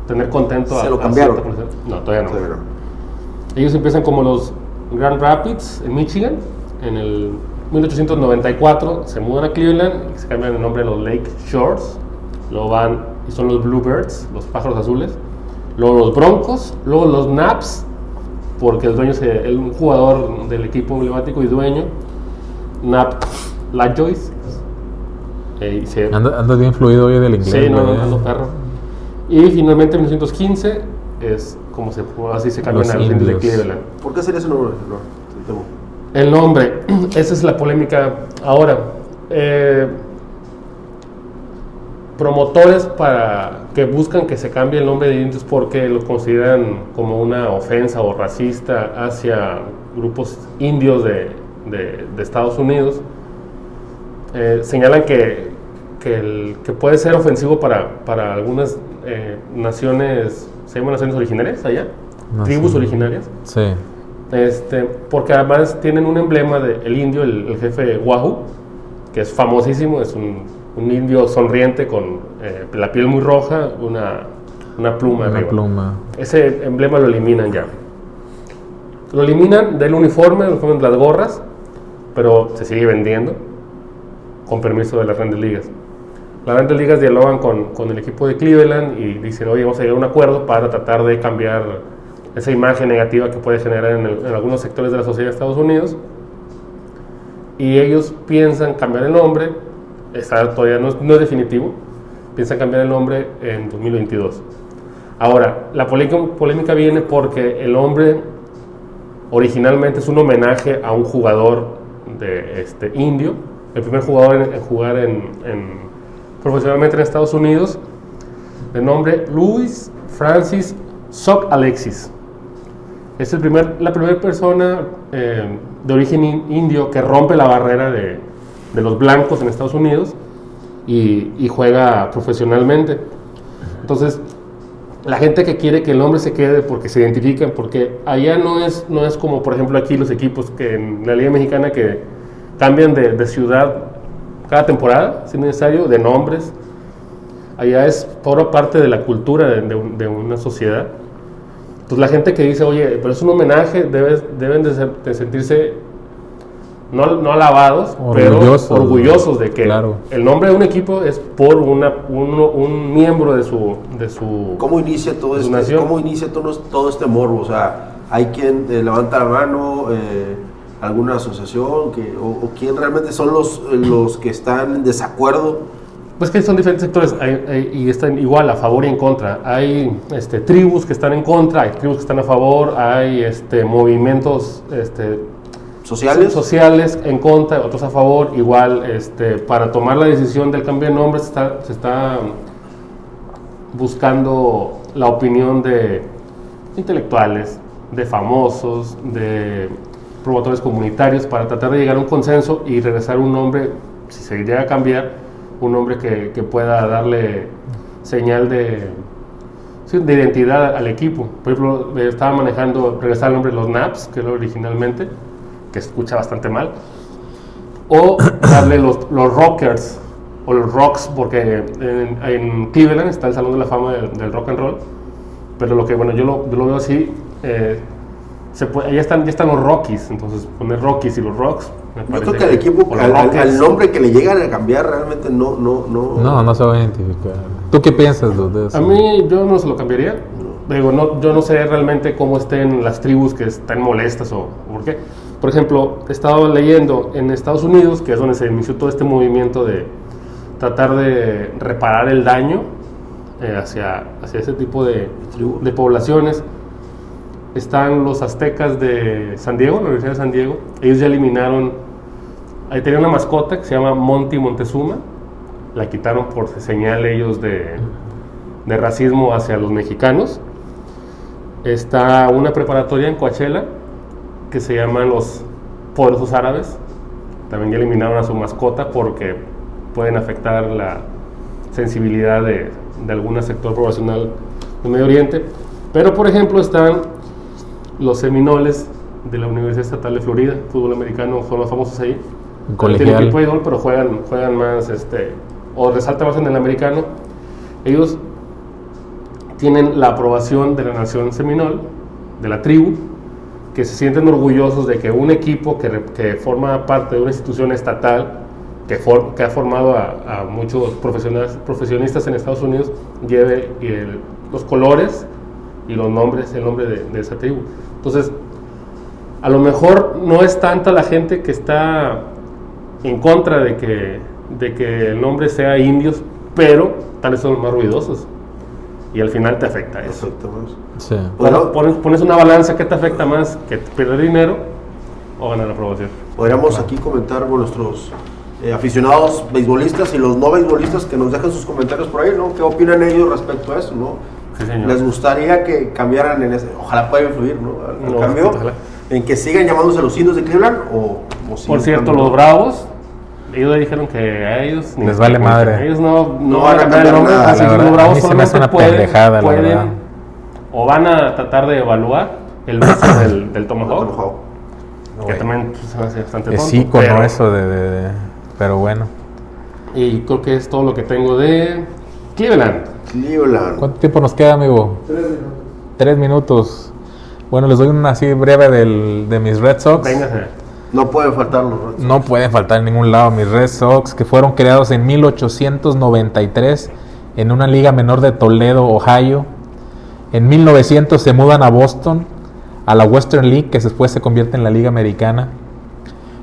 B: tener contento
A: ¿Se
B: a
A: lo
B: a
A: cambiaron?
B: cierta población. No, todavía no. Ellos empiezan como los Grand Rapids en Michigan. En el 1894 se mudan a Cleveland y se cambian el nombre a los Lake Shores. Luego van y son los Bluebirds, los pájaros azules. Luego los Broncos. Luego los Naps, porque el dueño, el un jugador del equipo emblemático y dueño, Nap Lajoyce. Eh, y se-
C: bien fluido hoy del inglés.
B: Sí, no, no,
C: ¿eh?
B: no, perro. Y finalmente en 1915 es como se así se cambian a los indios de. Cleveland.
A: ¿Por qué sería ese nombre? No.
B: El nombre, [CLEARS THROAT] esa es la polémica ahora. Eh, promotores para que buscan que se cambie el nombre de indios porque lo consideran como una ofensa o racista hacia grupos indios de, de- de Estados Unidos. Eh, señalan que, que, el- que puede ser ofensivo para, para algunas eh, naciones, se llaman naciones originarias allá, tribus originarias.
C: Sí.
B: Este, porque además tienen un emblema del indio, el, el jefe Wahoo, que es famosísimo, es un, un indio sonriente con eh, la piel muy roja, una, una pluma
C: Una
B: arriba.
C: pluma.
B: Ese emblema lo eliminan ya. Lo eliminan del uniforme, uniforme de las gorras, pero se sigue vendiendo con permiso de las grandes ligas. Las grandes ligas dialogan con, con el equipo de Cleveland y dicen, oye, vamos a llegar a un acuerdo para tratar de cambiar esa imagen negativa que puede generar en, algunos sectores de la sociedad de Estados Unidos. y ellos piensan cambiar el nombre, está, todavía no, es- no es definitivo, piensan cambiar el nombre en 2022. Ahora, la polémica, viene porque el nombre originalmente es un homenaje a un jugador de este, indio, el primer jugador en, jugar en, en- profesionalmente en Estados Unidos, de nombre Louis Francis Sock Alexis. Es la primera persona eh, de origen in- indio que rompe la barrera de, los blancos en Estados Unidos y, juega profesionalmente. Entonces, la gente que quiere que el nombre se quede porque se identifican, porque allá no es, no es como, por ejemplo, aquí los equipos que en la Liga Mexicana que cambian de, ciudad cada temporada, si es necesario, de nombres. Allá es por parte de la cultura de una sociedad. Entonces la gente que dice, oye, pero es un homenaje, debes- deben de, ser- de sentirse no, no alabados,
C: Orgullosos.
B: pero orgullosos de que
C: Claro.
B: el nombre de un equipo es por una, uno- un miembro de su, de su
A: ¿Cómo inicia todo este,
B: nación.
A: cómo inicia todo, todo este morbo? O sea, hay quien eh, levanta la mano, eh, alguna asociación, que, o, o quién realmente son los, los que están en desacuerdo.
B: Pues que son diferentes sectores hay- hay- y están igual a favor y en contra. Hay este, tribus que están en contra, hay tribus que están a favor, hay este, movimientos este,
A: ¿Sociales?
B: sociales en contra, otros a favor. Igual, este, para tomar la decisión del cambio de nombre se está, se está buscando la opinión de intelectuales, de famosos, de promotores comunitarios para tratar de llegar a un consenso y regresar un nombre, si se llega a cambiar, un nombre que, que pueda darle señal de, de identidad al equipo. Por ejemplo, eh, estaba manejando regresar el nombre los Naps, que era originalmente, que escucha bastante mal, o [COUGHS] darle los, los Rockers o los Rocks, porque en, en Cleveland está el Salón de la Fama del, del Rock and Roll, pero lo que, bueno, yo lo, yo lo veo así, eh, se puede, ya, están, ya están los Rockies, entonces poner Rockies y los Rocks. Me
A: Yo
B: parece
A: creo que al equipo, al, al- al nombre que le llegan a cambiar, realmente no, no, no.
C: No, no se va a identificar. ¿Tú qué piensas de eso?
B: A mí yo no se lo cambiaría. Digo, no, yo no sé realmente cómo estén las tribus que están molestas o, por qué. Por ejemplo, he estado leyendo en Estados Unidos, que es donde se inició todo este movimiento de tratar de reparar el daño eh, hacia, hacia ese tipo de, de poblaciones. Están los aztecas de San Diego, la Universidad de San Diego. Ellos ya eliminaron, ahí tenían una mascota que se llama Monty Montezuma. La quitaron por señal ellos de, de racismo hacia los mexicanos. Está una preparatoria en Coachella que se llama Los Poderosos Árabes. También ya eliminaron a su mascota porque pueden afectar la sensibilidad de, de algún sector poblacional del Medio Oriente. Pero, por ejemplo, están los Seminoles de la Universidad Estatal de Florida, fútbol americano, son los famosos ahí.
C: En
B: Tienen
C: colegial.
B: equipo de gol, pero juegan, juegan más, este, o resalta más en el americano. Ellos tienen la aprobación de la nación seminol, de la tribu, que se sienten orgullosos de que un equipo que, que forma parte de una institución estatal, que, for- que ha formado a, a muchos profesionales, profesionistas en Estados Unidos, lleve el- los colores y los nombres, el nombre de, de esa tribu. Entonces, a lo mejor no es tanta la gente que está en contra de que, de que el nombre sea indios, pero tal vez son los más ruidosos. Y al final te afecta eso.
C: Sí.
A: Bueno,
B: pones, pones una balanza, ¿qué te afecta más? ¿Que perder dinero o ganar la aprobación?
A: podríamos aquí comentar con nuestros eh, aficionados beisbolistas y los no beisbolistas que nos dejen sus comentarios por ahí, ¿no? ¿Qué opinan ellos respecto a eso, no?
B: Sí, señor.
A: ¿Les gustaría que cambiaran en ese? Ojalá pueda influir, ¿no? Al- al
B: No,
A: cambio,
B: ojalá.
A: en que sigan llamándose los indios de Cleveland o, o
B: Por cierto,
A: cambiando?
B: los Bravos, ellos dijeron que a ellos... ni-
C: Les vale madre.
B: Ellos no, no,
A: No
B: van a cambiar el nombre,
A: nada,
B: así
C: la
B: que
C: verdad,
B: los
C: a
B: Bravos
C: mí se me hace
B: solamente
C: una
B: pueden,
C: pendejada, la
B: pueden-
C: verdad.
B: o van a tratar de evaluar el uso [COUGHS] del, del Tomahawk, que también pues, se me hace bastante
C: Es
B: tonto,
C: ícono
B: pero-
C: eso de, de- de- Pero bueno.
B: Y creo que es todo lo que tengo de Cleveland.
A: Cleveland.
C: ¿Cuánto tiempo nos queda, amigo? Tres minutos. Bueno, les doy una así breve del- de mis Red Sox.
B: Véngase.
A: No pueden faltar los Red Sox.
C: No pueden faltar en ningún lado mis Red Sox, que fueron creados en 1893 en una liga menor de Toledo, Ohio. En 1900 se mudan a Boston, a la Western League, que después se convierte en la Liga Americana.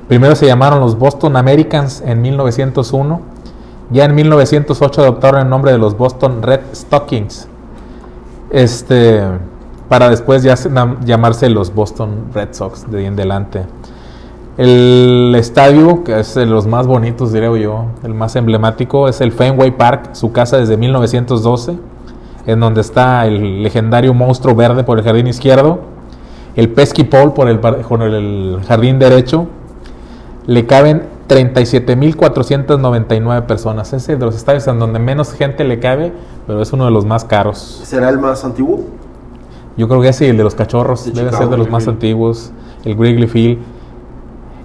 C: Primero se llamaron los Boston Americans en 1901. Ya en 1908 adoptaron el nombre de los Boston Red Stockings. Este, para después ya llamarse los Boston Red Sox de ahí en adelante. El estadio, que es de los más bonitos, diría yo, el más emblemático, es el Fenway Park, su casa desde 1912, en donde está el legendario monstruo verde por el jardín izquierdo, el Pesky Pole por el, por el jardín derecho. Le caben 37.499 personas. Es de los estadios en donde menos gente le cabe, pero es uno de los más caros.
A: ¿Será el más antiguo?
C: Yo creo que ese y el de los cachorros
A: De
C: debe
A: Chicago,
C: ser de los más antiguos, el Wrigley Field.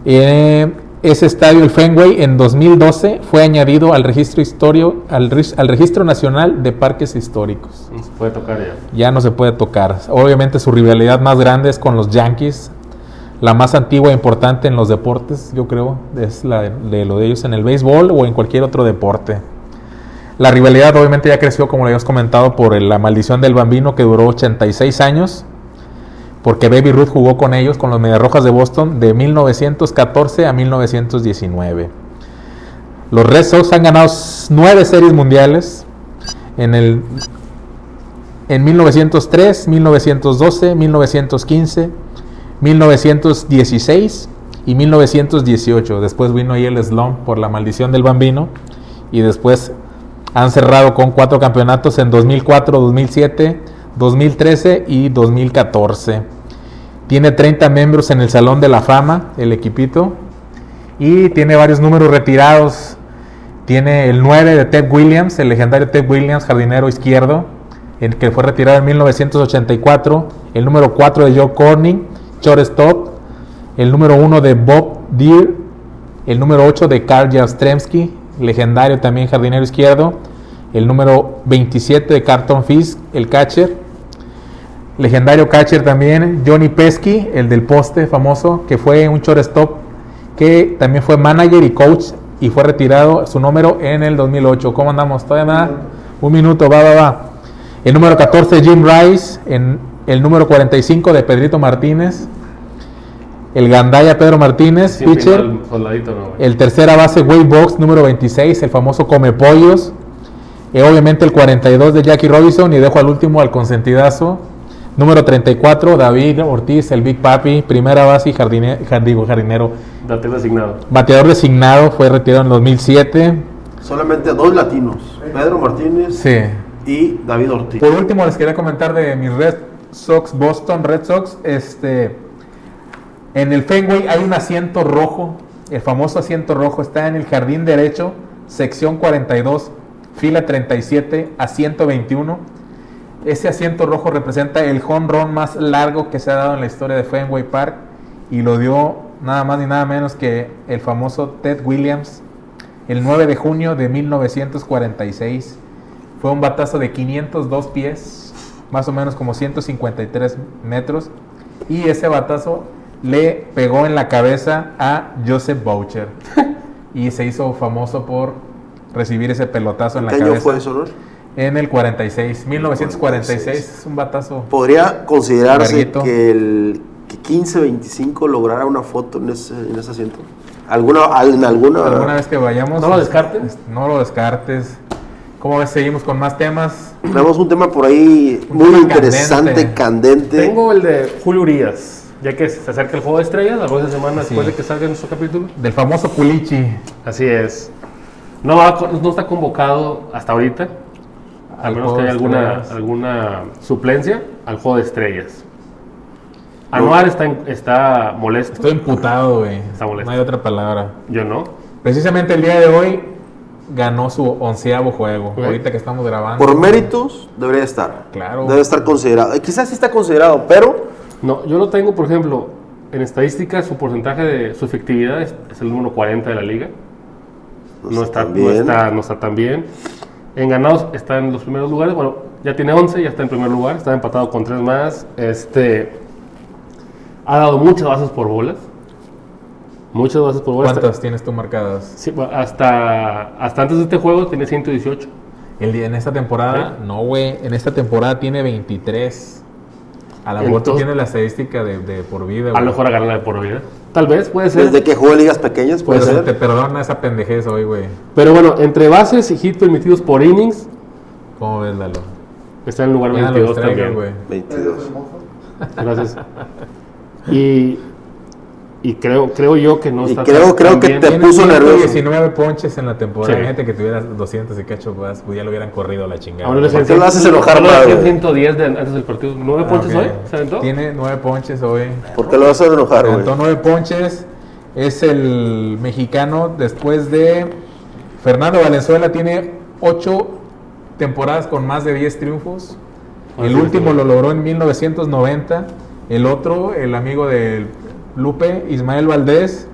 C: Eh, ese estadio, el Fenway, en 2012 fue añadido al registro historio, al, registro nacional de parques históricos.
B: No se puede tocar ya.
C: Ya no se puede tocar. Obviamente su rivalidad más grande es con los Yankees. La más antigua e importante en los deportes, yo creo, es la de, de lo de ellos en el béisbol o en cualquier otro deporte. La rivalidad obviamente ya creció, como le habíamos comentado, por la maldición del bambino que duró 86 años, porque Baby Ruth jugó con ellos, con los Mediarrojas de Boston, de 1914 a 1919. Los Red Sox han ganado nueve series mundiales en el en 1903, 1912, 1915, 1916 y 1918. Después vino ahí el slump por la maldición del bambino y después han cerrado con cuatro campeonatos en 2004, 2007, 2013 y 2014. Tiene 30 miembros en el Salón de la Fama, el equipito, y tiene varios números retirados. Tiene el 9 de Ted Williams, el legendario Ted Williams, jardinero izquierdo, el que fue retirado en 1984. El número 4 de Joe Corning, shortstop. El número 1 de Bob Deere. El número 8 de Karl Jastrzemski, legendario también jardinero izquierdo. El número 27 de Carlton Fisk, el catcher. Legendario catcher también, Johnny Pesky, el del poste famoso, que fue un shortstop que también fue manager y coach y fue retirado su número en el 2008. ¿Cómo andamos? ¿Todavía nada? Un minuto, va, va, va. El número 14 Jim Rice, en el número 45 de Pedrito Martínez, el Gandaya Pedro Martínez, pitcher,
B: soldadito, no,
C: el tercera base Wade Box, número 26, el famoso Come Pollos. Y obviamente el 42 de Jackie Robinson. Y dejo al último al consentidazo. Número 34, David Ortiz, el Big Papi, primera base y jardine- jardigo- jardinero.
B: Date designado.
C: Bateador designado, fue retirado en 2007.
A: Solamente dos latinos, Pedro Martínez
C: Sí.
A: y David Ortiz.
C: Por último, les quería comentar de mis Red Sox, Boston Red Sox. Este, en el Fenway hay un asiento rojo. El famoso asiento rojo está en el jardín derecho, sección 42, fila 37 a 121. Ese asiento rojo representa el home run más largo que se ha dado en la historia de Fenway Park y lo dio nada más ni nada menos que el famoso Ted Williams el 9 de junio de 1946. Fue un batazo de 502 pies, más o menos como 153 metros. Y ese batazo le pegó en la cabeza a Joseph Boucher. [LAUGHS] y se hizo famoso por recibir ese pelotazo en
A: ¿En
C: la
A: qué año
C: cabeza.
A: fue eso?
C: En el 46, 1946. Es un batazo.
A: Podría considerarse
C: Larguito.
A: que el que 15-25 lograra una foto en ese, en ese asiento. ¿Alguna, al- en alguna,
C: Alguna vez que vayamos.
B: No lo descartes.
C: No lo descartes. ¿Cómo ves? Seguimos con más temas.
A: Tenemos un tema por ahí
C: Un
A: muy interesante,
C: candente.
A: candente.
B: Tengo el de Julio Urias. Ya que se acerca el juego de estrellas, la próxima semana después de que salga nuestro capítulo.
C: Del famoso Pulichi.
B: Así es. No, va a- no está convocado hasta ahorita. A
C: Al
B: menos que haya alguna, alguna suplencia al juego de estrellas. Anuar está, en- está molesto.
C: Estoy imputado, güey.
B: Está molesto.
C: No hay otra palabra.
B: Yo no.
C: Precisamente el día de hoy ganó su onceavo juego.
B: Ok.
C: Ahorita que estamos grabando.
A: Por méritos debería estar.
C: Claro.
A: Debe estar considerado. Eh, Quizás sí está considerado, pero
B: No, yo lo tengo, por ejemplo, en estadísticas, su porcentaje de su efectividad es, es el número 40 de la liga. No, está,
A: tan
B: no,
A: bien.
B: está, no está tan bien. En ganados está en los primeros lugares. Bueno, ya tiene 11, ya está en primer lugar. Está empatado con 3 más. Este, ha dado muchas bases por bolas. Muchas bases por bolas.
C: ¿Cuántas tienes tú marcadas?
B: Sí, hasta, hasta antes de este juego tenía 118.
C: El en esta temporada, no, güey. En esta temporada tiene 23. A lo mejor tú tienes la estadística de, de por vida,
B: A
C: güey.
B: lo mejor agarran la de por vida. Tal vez, puede ser.
A: Desde que jugó ligas pequeñas, puede
C: Pero se
A: ser.
C: te perdona esa pendejez hoy, güey.
B: Pero bueno, entre bases y hits permitidos por innings,
C: ¿Cómo ves, Lalo?
B: está en el lugar
C: Ya los
B: 22
C: traigas,
B: también.
C: güey.
A: 22.
B: Gracias. Y, y creo, creo yo que no
A: Y
B: está
A: creo-
B: tan-
A: creo
B: tan
A: que
B: bien.
A: te puso nervioso.
C: 19 ponches en la temporada.
B: Sí.
C: Imagínate que tuvieras 200 y cacho, pues, ya lo hubieran corrido a la chingada.
B: Ahora le
A: ¿Por qué lo haces enojar
B: ahora le
A: más,
B: hacían
A: güey?
B: 110 de, antes del partido. ¿Nueve
C: Ah,
B: ponches
C: ok.
B: hoy? ¿Se aventó?
C: Tiene 9 ponches hoy.
A: ¿Por qué lo vas a enojar, güey?
C: Aventó 9 ponches. Es el mexicano después de Fernando Valenzuela. Tiene 8 temporadas con más de 10 triunfos. El último lo logró en 1990. El otro, el amigo de Lupe, Ismael Valdés,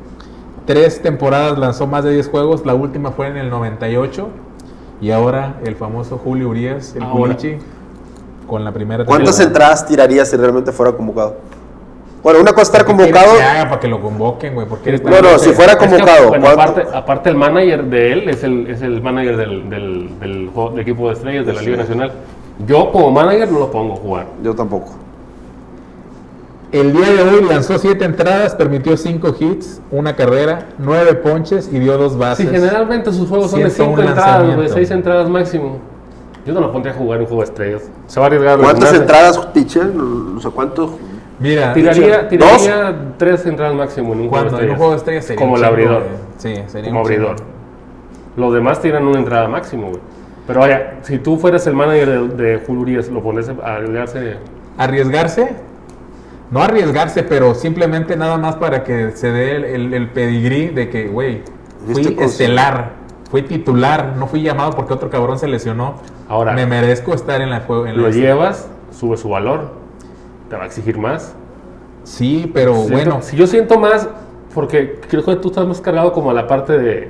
C: tres temporadas lanzó más de 10 juegos. La última fue en el 98. Y ahora el famoso Julio Urias, el
B: Ahora.
C: Culichi, con la primera
A: ¿Cuántas
C: temporada.
A: entradas tirarías si realmente fuera convocado? Bueno, una cosa es estar
C: ¿Qué quieres
A: convocado.
C: que haga para que lo convoquen, güey? ¿Por qué eres tan
A: No, no, si fuera
B: Es que,
A: convocado.
B: bueno, aparte, aparte el manager de él es el, es el manager del, del, del, juego- del equipo de estrellas de la Liga Nacional. Yo como manager no lo pongo a jugar.
A: Yo tampoco.
C: El día de hoy lanzó 7 entradas, permitió 5 hits, una carrera, 9 ponches y dio 2
B: Si
C: bases.
B: generalmente sus juegos son de 5
C: 101
B: entradas, de
C: lanzamientos.
B: 6 entradas máximo. Yo no lo pondría a jugar un juego de estrellas. Se va a arriesgar. a
A: ¿Cuántas entradas, pitcher? O sea, ¿cuántos?
C: Mira,
B: Tiraría, tiraría 3 entradas máximo en un juego de
C: cuando en un
B: estrellas.
C: juego de estrellas sería
B: Como el abridor.
C: Sí, sería
B: como abridor. Los demás tiran una entrada máximo, güey. Pero vaya, si tú fueras el manager de, de Julio Urias, lo pones a arriesgarse.
C: Arriesgarse, no arriesgarse, pero simplemente nada más para que se dé el, el, el pedigrí de que, güey, fui
A: ¿Viste con-
C: estelar, fui titular, no fui llamado porque otro cabrón se lesionó.
B: Ahora-
C: me merezco estar en la juego.
B: Lo
C: la-
B: llevas, sube su valor, te va a exigir más.
C: Sí, pero
B: Siento-
C: bueno,
B: Si yo siento más, porque creo que tú estás más cargado como a la parte de.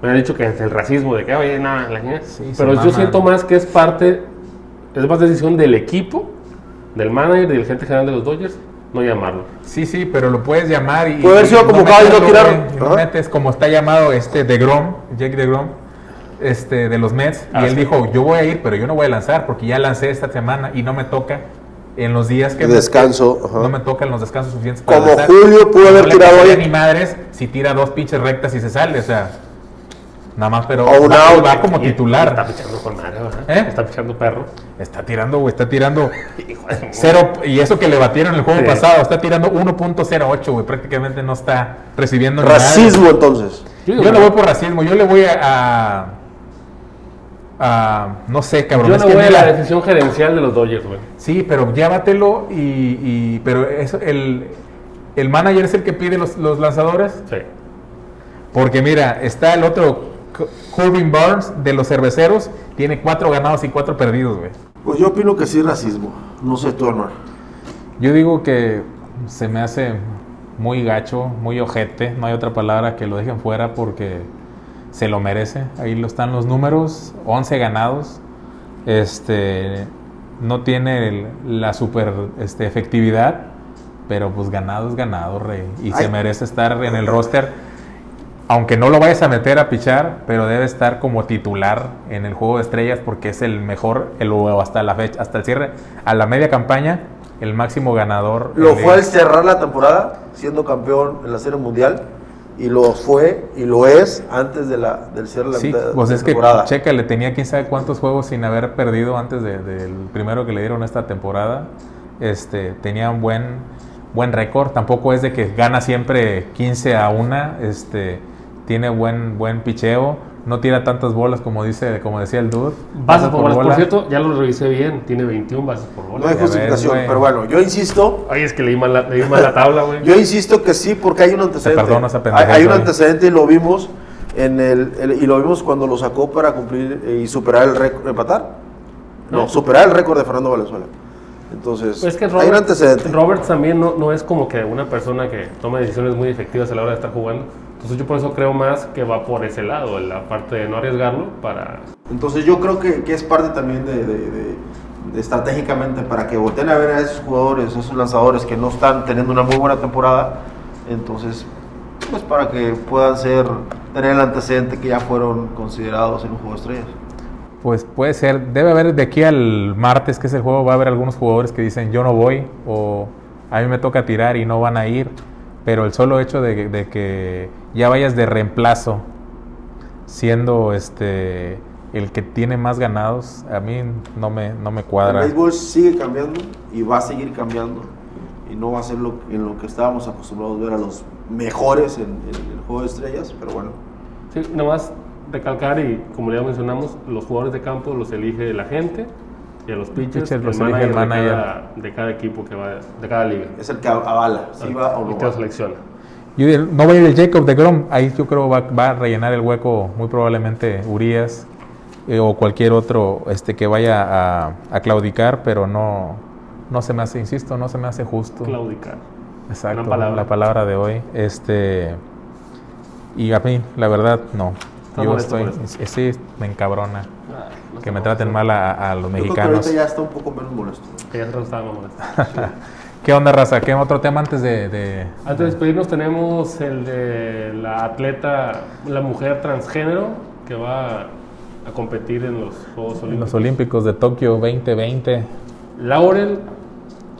B: Me han dicho que es el racismo, de que, oye, nada, la chingada".
C: Sí,
B: Pero yo siento más que es parte, es más decisión del equipo, del manager, del gente general de los Dodgers, no llamarlo.
C: Sí, sí, pero lo puedes llamar y.
A: Puede haber sido convocado y no
C: no metes como está llamado este de Grom, Jake de Grom, este, de los Mets.
B: Ah,
C: y él
B: sí.
C: dijo: Yo voy a ir, pero yo no voy a lanzar porque ya lancé esta semana y no me toca en los días que.
A: De descanso.
C: No me tocan los descansos suficientes para
A: Como
C: lanzar.
A: Julio pudo
C: No
A: haber
C: le
A: tirado hoy.
C: ni madres si tira dos pinches rectas y se sale, o sea. Nada más, pero
A: O un
C: va, como
B: Y Está
C: titular.
B: pichando con madre, ¿verdad?
C: ¿Eh?
B: Está pichando perro.
C: Está tirando, güey, está tirando [LAUGHS]
B: Hijo de-
C: Cero, y eso que le batieron el juego
B: Sí.
C: pasado, está tirando 1.08, güey, prácticamente no está recibiendo ni
A: Racismo, entonces.
B: Yo
C: nada. Yo no
B: no.
C: voy por racismo, yo le voy a, a, a- no sé, cabrón.
B: Yo
C: es
B: no
C: que
B: voy a la decisión gerencial de los Dodgers, güey.
C: Sí, pero llévatelo y, y- pero eso, el, el manager es el que pide los, los lanzadores,
B: Sí.
C: porque mira, está el otro Corbin Barnes de los cerveceros, tiene cuatro ganados y cuatro perdidos, güey.
A: Pues yo opino que sí racismo. No sé tú, hermano.
C: Yo digo que se me hace muy gacho, muy ojete, no hay otra palabra que lo dejen fuera porque se lo merece. Ahí lo están los números, 11 ganados. Este no tiene el- la super este, efectividad, pero pues ganado es ganado, rey, y se merece estar en el roster. Aunque no lo vayas a meter a pichar, pero debe estar como titular en el juego de estrellas porque es el mejor, el, hasta la fecha, hasta el cierre, a la media campaña, el máximo ganador.
A: Lo fue al cerrar la temporada, siendo campeón en la Serie Mundial. Y lo fue y lo es antes de la, del cierre de la
C: Sí,
A: de
C: pues
A: la
C: es que checa, le tenía quién sabe cuántos juegos sin haber perdido antes de- del primero que le dieron esta temporada. Este, tenía un buen, buen récord. Tampoco es de que gana siempre 15 a 1. Este, tiene buen, buen picheo. No tira tantas bolas como dice, como decía el dude.
B: Bases por bolas. Por cierto, ya lo revisé bien. Tiene 21 bases por bola.
A: No hay
C: ves,
A: justificación, pero bueno, yo insisto,
B: Ay, es que leí mal la, leí mal la tabla, güey.
A: yo insisto que sí, porque hay un antecedente.
C: perdona esa
A: hay, hay un antecedente y lo vimos en el, el- y lo vimos cuando lo sacó para cumplir eh, y superar el récord, empatar. No,
B: No.
A: superar el récord de Fernando Valenzuela. Entonces,
B: Pues es que
A: hay un antecedente.
B: Roberts también no, no es como que una persona que toma decisiones muy efectivas a la hora de estar jugando. Entonces yo por eso creo más que va por ese lado, la parte de no arriesgarlo para...
A: Entonces yo creo que, que es parte también de, de- de- de estratégicamente para que volteen a ver a esos jugadores, esos lanzadores que no están teniendo una muy buena temporada. Entonces, pues para que puedan ser, tener el antecedente que ya fueron considerados en un juego de estrellas.
C: Pues puede ser, debe haber de aquí al martes, que es el juego, va a haber algunos jugadores que dicen yo no voy o a mí me toca tirar y no van a ir, pero el solo hecho de, de que ya vayas de reemplazo siendo este el que tiene más ganados, a mí no me, no me cuadra.
F: El béisbol sigue cambiando y va a seguir cambiando y no va a ser lo, en lo que estábamos acostumbrados a ver a los mejores en, en el juego de estrellas, pero bueno.
B: Sí, nada más recalcar y como ya mencionamos, los jugadores de campo los elige la gente y a los pitchers,
C: Pitchers los
B: el
C: elige el
B: manager, de,
C: manager.
B: cada, de cada equipo que va, de cada liga.
F: Es el que avala si va o
B: y
F: no
B: te lo
F: va.
B: selecciona.
C: Yo no va a ir el Jacob de Grom, ahí yo creo va, va a rellenar el hueco muy probablemente Urias eh, o cualquier otro este, que vaya a, a claudicar, pero no, no se me hace, insisto, no se me hace justo.
B: Claudicar.
C: Exacto,
B: palabra.
C: la palabra de hoy. Este, y a mí, la verdad, no.
B: ¿Estás
C: Yo
B: molesto
C: estoy, sí, me encabrona
B: Ah, no
C: que me traten mal a, a los
F: Yo creo que
C: mexicanos.
F: ahorita ya está un poco menos molesto.
B: Que ya se estábamos molestos. [LAUGHS]
C: ¿Qué onda, raza? ¿Qué otro tema antes de...? de-
B: Antes de despedirnos tenemos el de la atleta, la mujer transgénero que va a competir en los Juegos
C: en
B: Olímpicos.
C: los Olímpicos de Tokio 2020?
B: Laurel.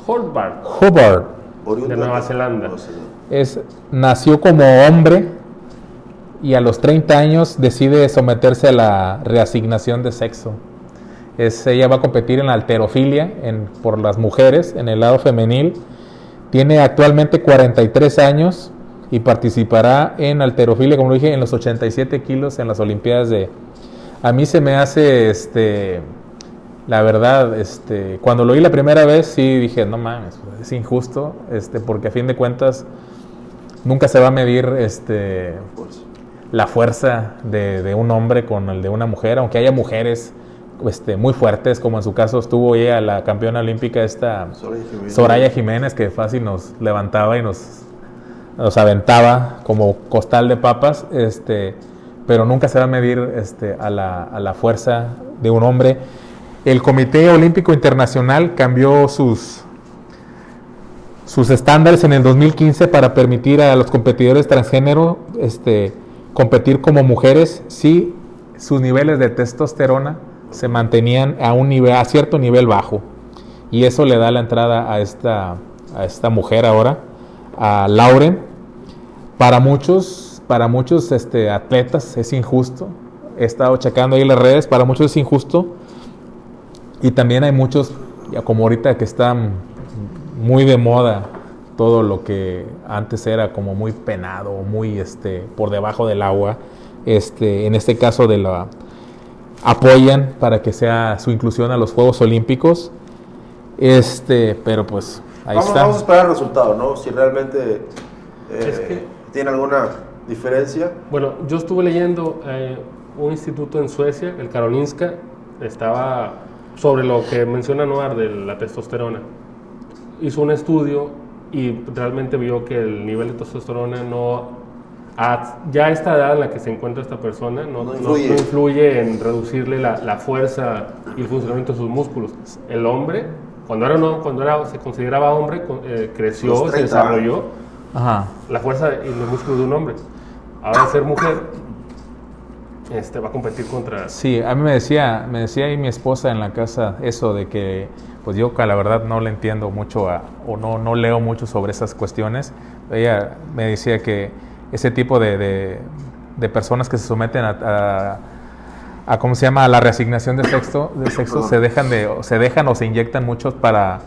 C: Hubbard
F: Oriundo
B: De Nueva Zelanda.
F: Nueva Zelanda.
C: es, nació como hombre y a los 30 años decide someterse a la reasignación de sexo. Es, ella va a competir en la alterofilia en- por las mujeres, en el lado femenil. Tiene actualmente 43 años y participará en alterofilia, como lo dije, en los 87 kilos en las Olimpiadas de... A mí se me hace, este, la verdad, este, cuando lo oí la primera vez, sí dije, no mames, es injusto, este, porque a fin de cuentas nunca se va a medir este, la fuerza de, de un hombre con el de una mujer, aunque haya mujeres este, muy fuertes, como en su caso estuvo ella, la campeona olímpica esta
F: Soraya Jiménez.
C: Soraya Jiménez, que fácil nos levantaba y nos, nos aventaba como costal de papas, este, pero nunca se va a medir este, a, la, a la fuerza de un hombre. El Comité Olímpico Internacional cambió sus, sus estándares en el 2015 para permitir a los competidores transgénero este, competir como mujeres si sus niveles de testosterona se mantenían a un nivel a cierto nivel bajo. Y eso le da la entrada a esta a esta mujer ahora a Lauren. Para muchos para muchos este, atletas es injusto. He estado checando ahí las redes para muchos es injusto. Y también hay muchos como ahorita que están muy de moda todo lo que antes era como muy penado, muy este por debajo del agua. Este, en este caso de la apoyan para que sea su inclusión a los Juegos Olímpicos. Este, pero pues ahí
F: vamos,
C: está.
F: vamos a esperar el resultado, ¿no? Si realmente eh,
B: Es que-
F: tiene alguna diferencia.
B: Bueno, yo estuve leyendo eh, un instituto en Suecia, el Karolinska, estaba sobre lo que menciona Noar de la testosterona. Hizo un estudio y realmente vio que el nivel de testosterona no, a ya esta edad en la que se encuentra esta persona, no,
F: No
B: no-
F: influye.
B: no influye en reducirle la, la fuerza y el funcionamiento de sus músculos. El hombre, cuando, era, no, cuando era, se consideraba hombre, eh, creció, se
F: 30
B: desarrolló
C: Ajá.
B: la fuerza y los músculos de un hombre. Ahora ser mujer, este, va a competir contra...
C: Sí, a mí me decía, me decía ahí mi esposa en la casa eso de que, pues yo que la verdad no le entiendo mucho a- o no, no leo mucho sobre esas cuestiones. Ella me decía que ese tipo de, de- de personas que se someten a, a- a, ¿cómo se llama? A la reasignación de sexo, de [COUGHS] sexo se dejan de, se dejan o se inyectan muchos para,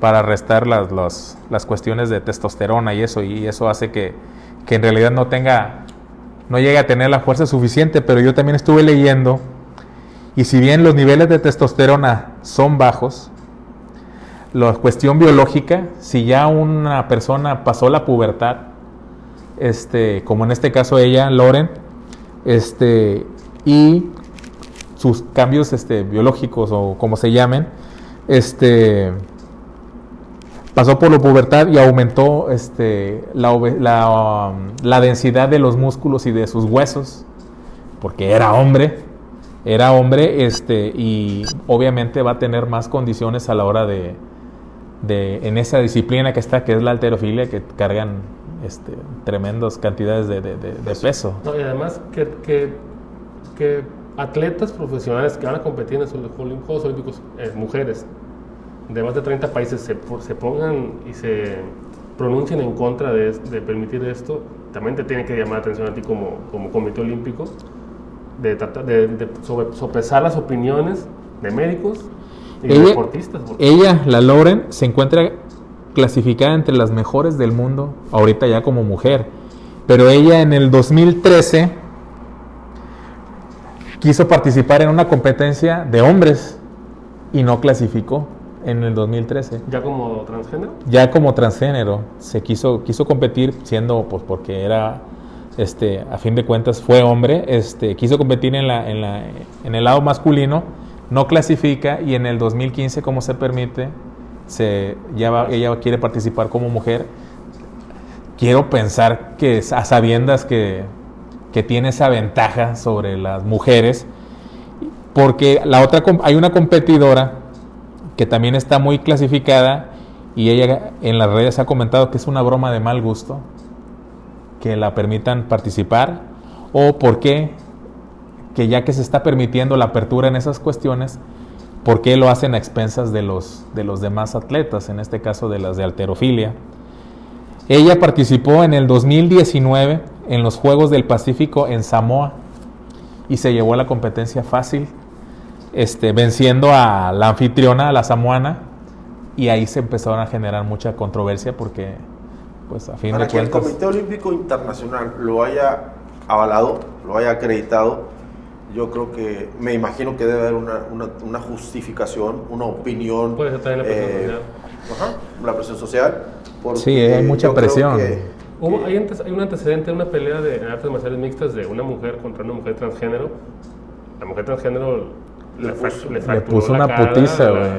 C: para restar las, las, las cuestiones de testosterona y eso, y eso hace que, que en realidad no tenga no llega a tener la fuerza suficiente, pero yo también estuve leyendo y si bien los niveles de testosterona son bajos, la cuestión biológica, si ya una persona pasó la pubertad, este, como en este caso ella, Loren, este, y sus cambios este, biológicos o como se llamen, este, pasó por la pubertad y aumentó este, la, la, um, la densidad de los músculos y de sus huesos, porque era hombre, era hombre este, y obviamente va a tener más condiciones a la hora de, de- en esa disciplina que está, que es la alterofilia, que cargan este, tremendas cantidades de, de- de- de peso.
B: No, y además que, que, que atletas profesionales que van a competir en los Juegos Olímpicos, eh, mujeres, de más de 30 países, se, se pongan y se pronuncien en contra de, permitir esto, también te tiene que llamar la atención a ti como, como Comité Olímpico, de, tratar de, de sobre- sopesar las opiniones de médicos y de
C: Ella,
B: deportistas.
C: ella, la Lauren, se encuentra clasificada entre las mejores del mundo, ahorita ya como mujer. Pero ella en el 2013 quiso participar en una competencia de hombres y no clasificó en el 2013.
B: ya como transgénero.
C: Ya como transgénero se quiso quiso competir siendo pues porque era este a fin de cuentas fue hombre, este quiso competir en la en la en el lado masculino, no clasifica y en el 2015 como se permite se ella quiere participar como mujer. Quiero pensar que a sabiendas que que tiene esa ventaja sobre las mujeres porque la otra hay una competidora que también está muy clasificada y ella en las redes ha comentado que es una broma de mal gusto que la permitan participar o por qué que ya que se está permitiendo la apertura en esas cuestiones, ¿por qué lo hacen a expensas de los, de los demás atletas, en este caso de las de alterofilia? Ella participó en el 2019 en los Juegos del Pacífico en Samoa y se llevó la competencia fácil, este, venciendo a la anfitriona, a la samoana, y ahí se empezaron a generar mucha controversia porque, pues a fin
A: Para
C: de
A: que el Comité Olímpico Internacional lo haya avalado, lo haya acreditado, yo creo que, me imagino que debe haber una, una, una justificación, una opinión.
B: Puede ser también la presión
A: eh,
B: social.
A: Ajá, la presión social.
C: Sí, hay mucha presión.
A: que-
B: Hubo-
A: que-
B: hay, antes- hay un antecedente de una pelea de artes marciales mixtas de una mujer contra una mujer transgénero. La mujer transgénero le,
A: Le puso-
B: le
C: le
B: fracturó
C: puso
B: la
C: una
B: cara,
C: putiza,
B: la-
C: güey.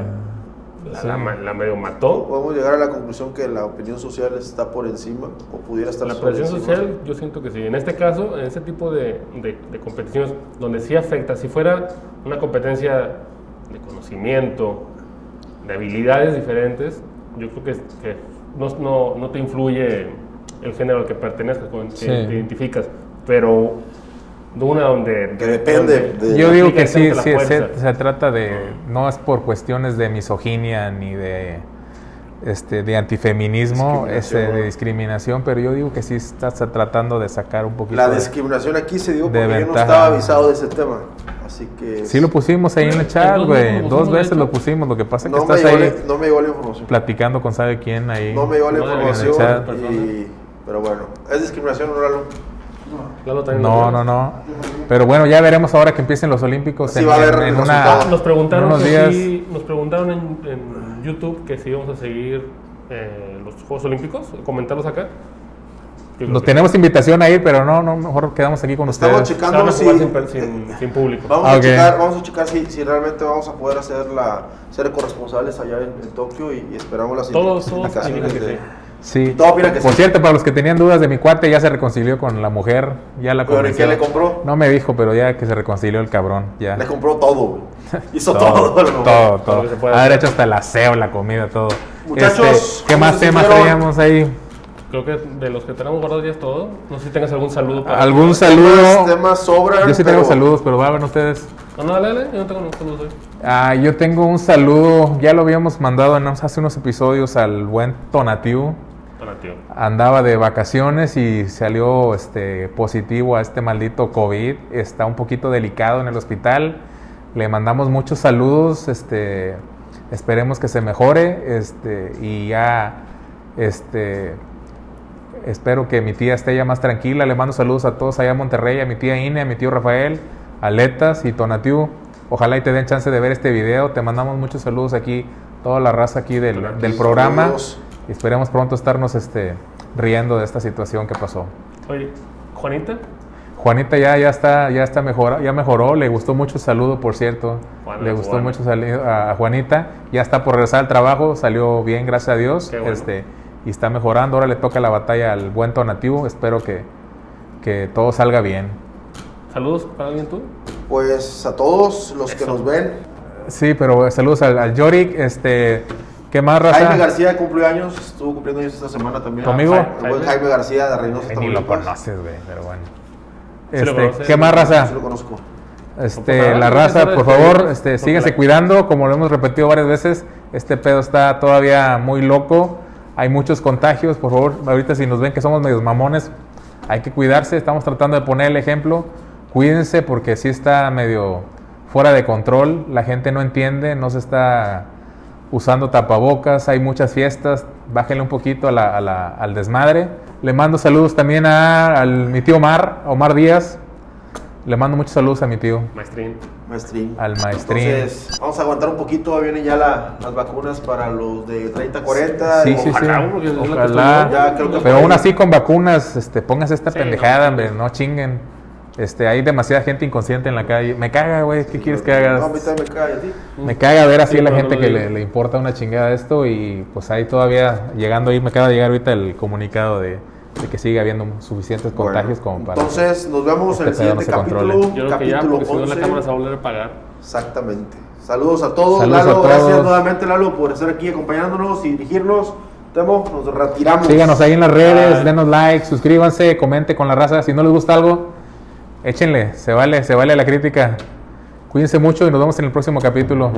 B: La,
C: Sí.
B: la ma- la medio mató.
A: Podemos llegar a la conclusión que la opinión social está por encima o pudiera estar
B: La
A: sobre
B: presión
A: encima.
B: social, yo siento que sí. En este caso, en este tipo de, de- de competiciones, donde sí afecta, si fuera una competencia de conocimiento, de habilidades diferentes, yo creo que, que no, no, no te influye el género al que pertenezcas, con el que
C: Sí.
B: te identificas. Pero de una donde.
A: Que depende
B: donde-
A: de-
C: Yo digo que sí, sí, se, se trata de, no es por cuestiones de misoginia ni de, este, de antifeminismo, ese,
A: Discriminación.
C: de discriminación, pero yo digo que sí está se tratando de sacar un poquito.
A: La
C: de-
A: discriminación aquí se dio
C: de
A: porque yo no estaba avisado de ese tema. Así que.
C: Sí lo pusimos ahí en el chat,
B: dos
C: güey.
B: veces lo
C: Dos veces lo pusimos. Lo que pasa es que
A: no, me
C: estás ahí
A: la, no me llegó la información.
C: platicando con sabe quién ahí.
A: No me llegó la información. y- pero bueno, ¿es discriminación o no?
B: Lalo también
C: No, no. Pero bueno, ya veremos ahora que empiecen los Olímpicos
A: Sí, va a haber resultados.
B: Nos preguntaron,
C: en unos
B: que
C: días.
B: si- nos preguntaron en, en YouTube que si íbamos a seguir eh, los Juegos Olímpicos, comentarlos acá.
C: Nos
B: que
C: tenemos invitación a ir, pero no, no, mejor quedamos aquí con
A: Estamos
C: ustedes.
B: van
A: checando si.
B: sin, per- sin- [LAUGHS] sin público.
A: Vamos,
C: Ah,
A: a checar, vamos a checar si, si realmente vamos a poder hacer la, ser corresponsales allá en, en Tokio y, y esperamos las
B: Todos, todos que sí.
C: Sí.
A: Todo opina que
C: Por
A: sí.
C: cierto, para los que tenían dudas de mi cuate, ya se reconcilió con la mujer. Ya la
A: ¿Pero
C: convenció.
A: qué le compró?
C: No me dijo, pero ya que se reconcilió el cabrón. Ya.
A: Le compró todo, güey. [LAUGHS] Hizo todo.
C: todo, todo,
B: Todo lo que se pueda
C: Haber
B: hacer.
C: hecho hasta el aseo, la comida, todo.
A: Muchachos,
C: Este, ¿qué
A: ¿cómo
C: más temas teníamos ahí?
B: Creo que de los que tenemos guardados ya es todo. No sé si tengas algún saludo para.
C: ¿Algún
A: Temas,
C: saludo?
A: temas sobran.
C: Yo sí tengo
A: pero-
C: saludos, pero van ustedes.
B: No, no, dale, dale, yo no tengo ningún saludo hoy.
C: Ah, yo tengo un saludo, ya lo habíamos mandado en- hace unos episodios al buen Tonatiu. Andaba de vacaciones y salió este, positivo a este maldito COVID. Está un poquito delicado en el hospital. Le mandamos muchos saludos. Este, esperemos que se mejore. Este, y ya este, espero que mi tía esté ya más tranquila. Le mando saludos a todos allá en Monterrey, a mi tía Ine, a mi tío Rafael, a Letas y Tonatiu. Ojalá y te den chance de ver este video. Te mandamos muchos saludos aquí, toda la raza aquí del, del programa.
A: Saludos.
C: Y esperemos pronto estarnos este, riendo de esta situación que pasó.
B: Oye, Juanita,
C: Juanita ya, ya está, ya está mejor, ya mejoró, le gustó mucho el saludo, por cierto.
B: Juana,
C: le gustó
B: Juana.
C: mucho sali- a a Juanita, ya está por regresar al trabajo, salió bien, gracias a Dios.
B: Qué bueno.
C: Este, y está mejorando, ahora le toca la batalla al buen Tonativo, espero que, que todo salga bien.
B: saludos para alguien tú.
A: Pues a todos los que nos ven.
C: Sí, pero saludos al, al Yorick, este, ¿qué más raza?
A: Jaime García cumplió años, estuvo cumpliendo años esta semana también.
C: ¿Tu amigo?
A: El buen Jaime García de Reynosa,
C: ni lo conoces, güey, pero bueno.
B: Sí lo
C: Este. ¿Qué más
A: Sí
C: raza?
A: lo conozco.
C: Este, la raza, por
B: este,
C: favor, este,
B: la-
C: síganse cuidando, como lo hemos repetido varias veces, este pedo está todavía muy loco, hay muchos contagios, por favor, ahorita si nos ven que somos medios mamones, hay que cuidarse, estamos tratando de poner el ejemplo, cuídense porque sí está medio fuera de control, la gente no entiende, no se está usando tapabocas, hay muchas fiestas, bájenle un poquito a la- a la- al desmadre. Le mando saludos también a al, mi tío Omar, Omar Díaz, le mando muchos saludos a mi tío.
G: Maestrín.
A: Maestrín.
C: Al maestrín.
A: Entonces, vamos a aguantar un poquito. Vienen ya la- las vacunas para los de 30, 40.
C: Sí, sí, sí.
B: Ojalá,
A: Ya creo que
C: Pero aún
A: ahí-
C: así con vacunas, este, póngase esta
G: Sí,
C: pendejada,
G: no,
C: hombre, no chinguen. Este, hay demasiada gente inconsciente en la calle. Me caga, güey, ¿qué quieres que haga?
A: No, a mí también me cae a ti.
C: Me caga ver así
B: Sí,
C: a la
B: no,
C: gente
B: no
C: que le, le importa una chingada esto y pues ahí todavía llegando ahí, me acaba de llegar ahorita el comunicado de, de que sigue habiendo suficientes contagios
A: Bueno,
C: como para...
A: Entonces, nos vemos en el
C: este pedo no
A: siguiente
C: se controle.
A: capítulo.
B: Yo creo que ya,
A: capítulo
B: porque si no la
A: 11.
B: cámara se va a volver a apagar.
A: Exactamente. Saludos a todos.
C: Saludos
A: Lalo,
C: a todos.
A: gracias nuevamente, Lalo, por estar aquí acompañándonos y dirigirnos. Temo, nos retiramos.
C: Síganos ahí en las redes,
B: Bye.
C: denos like, suscríbanse, comente con la raza. Si no les gusta algo, échenle, se vale, se vale la crítica. Cuídense mucho y nos vemos en el próximo capítulo.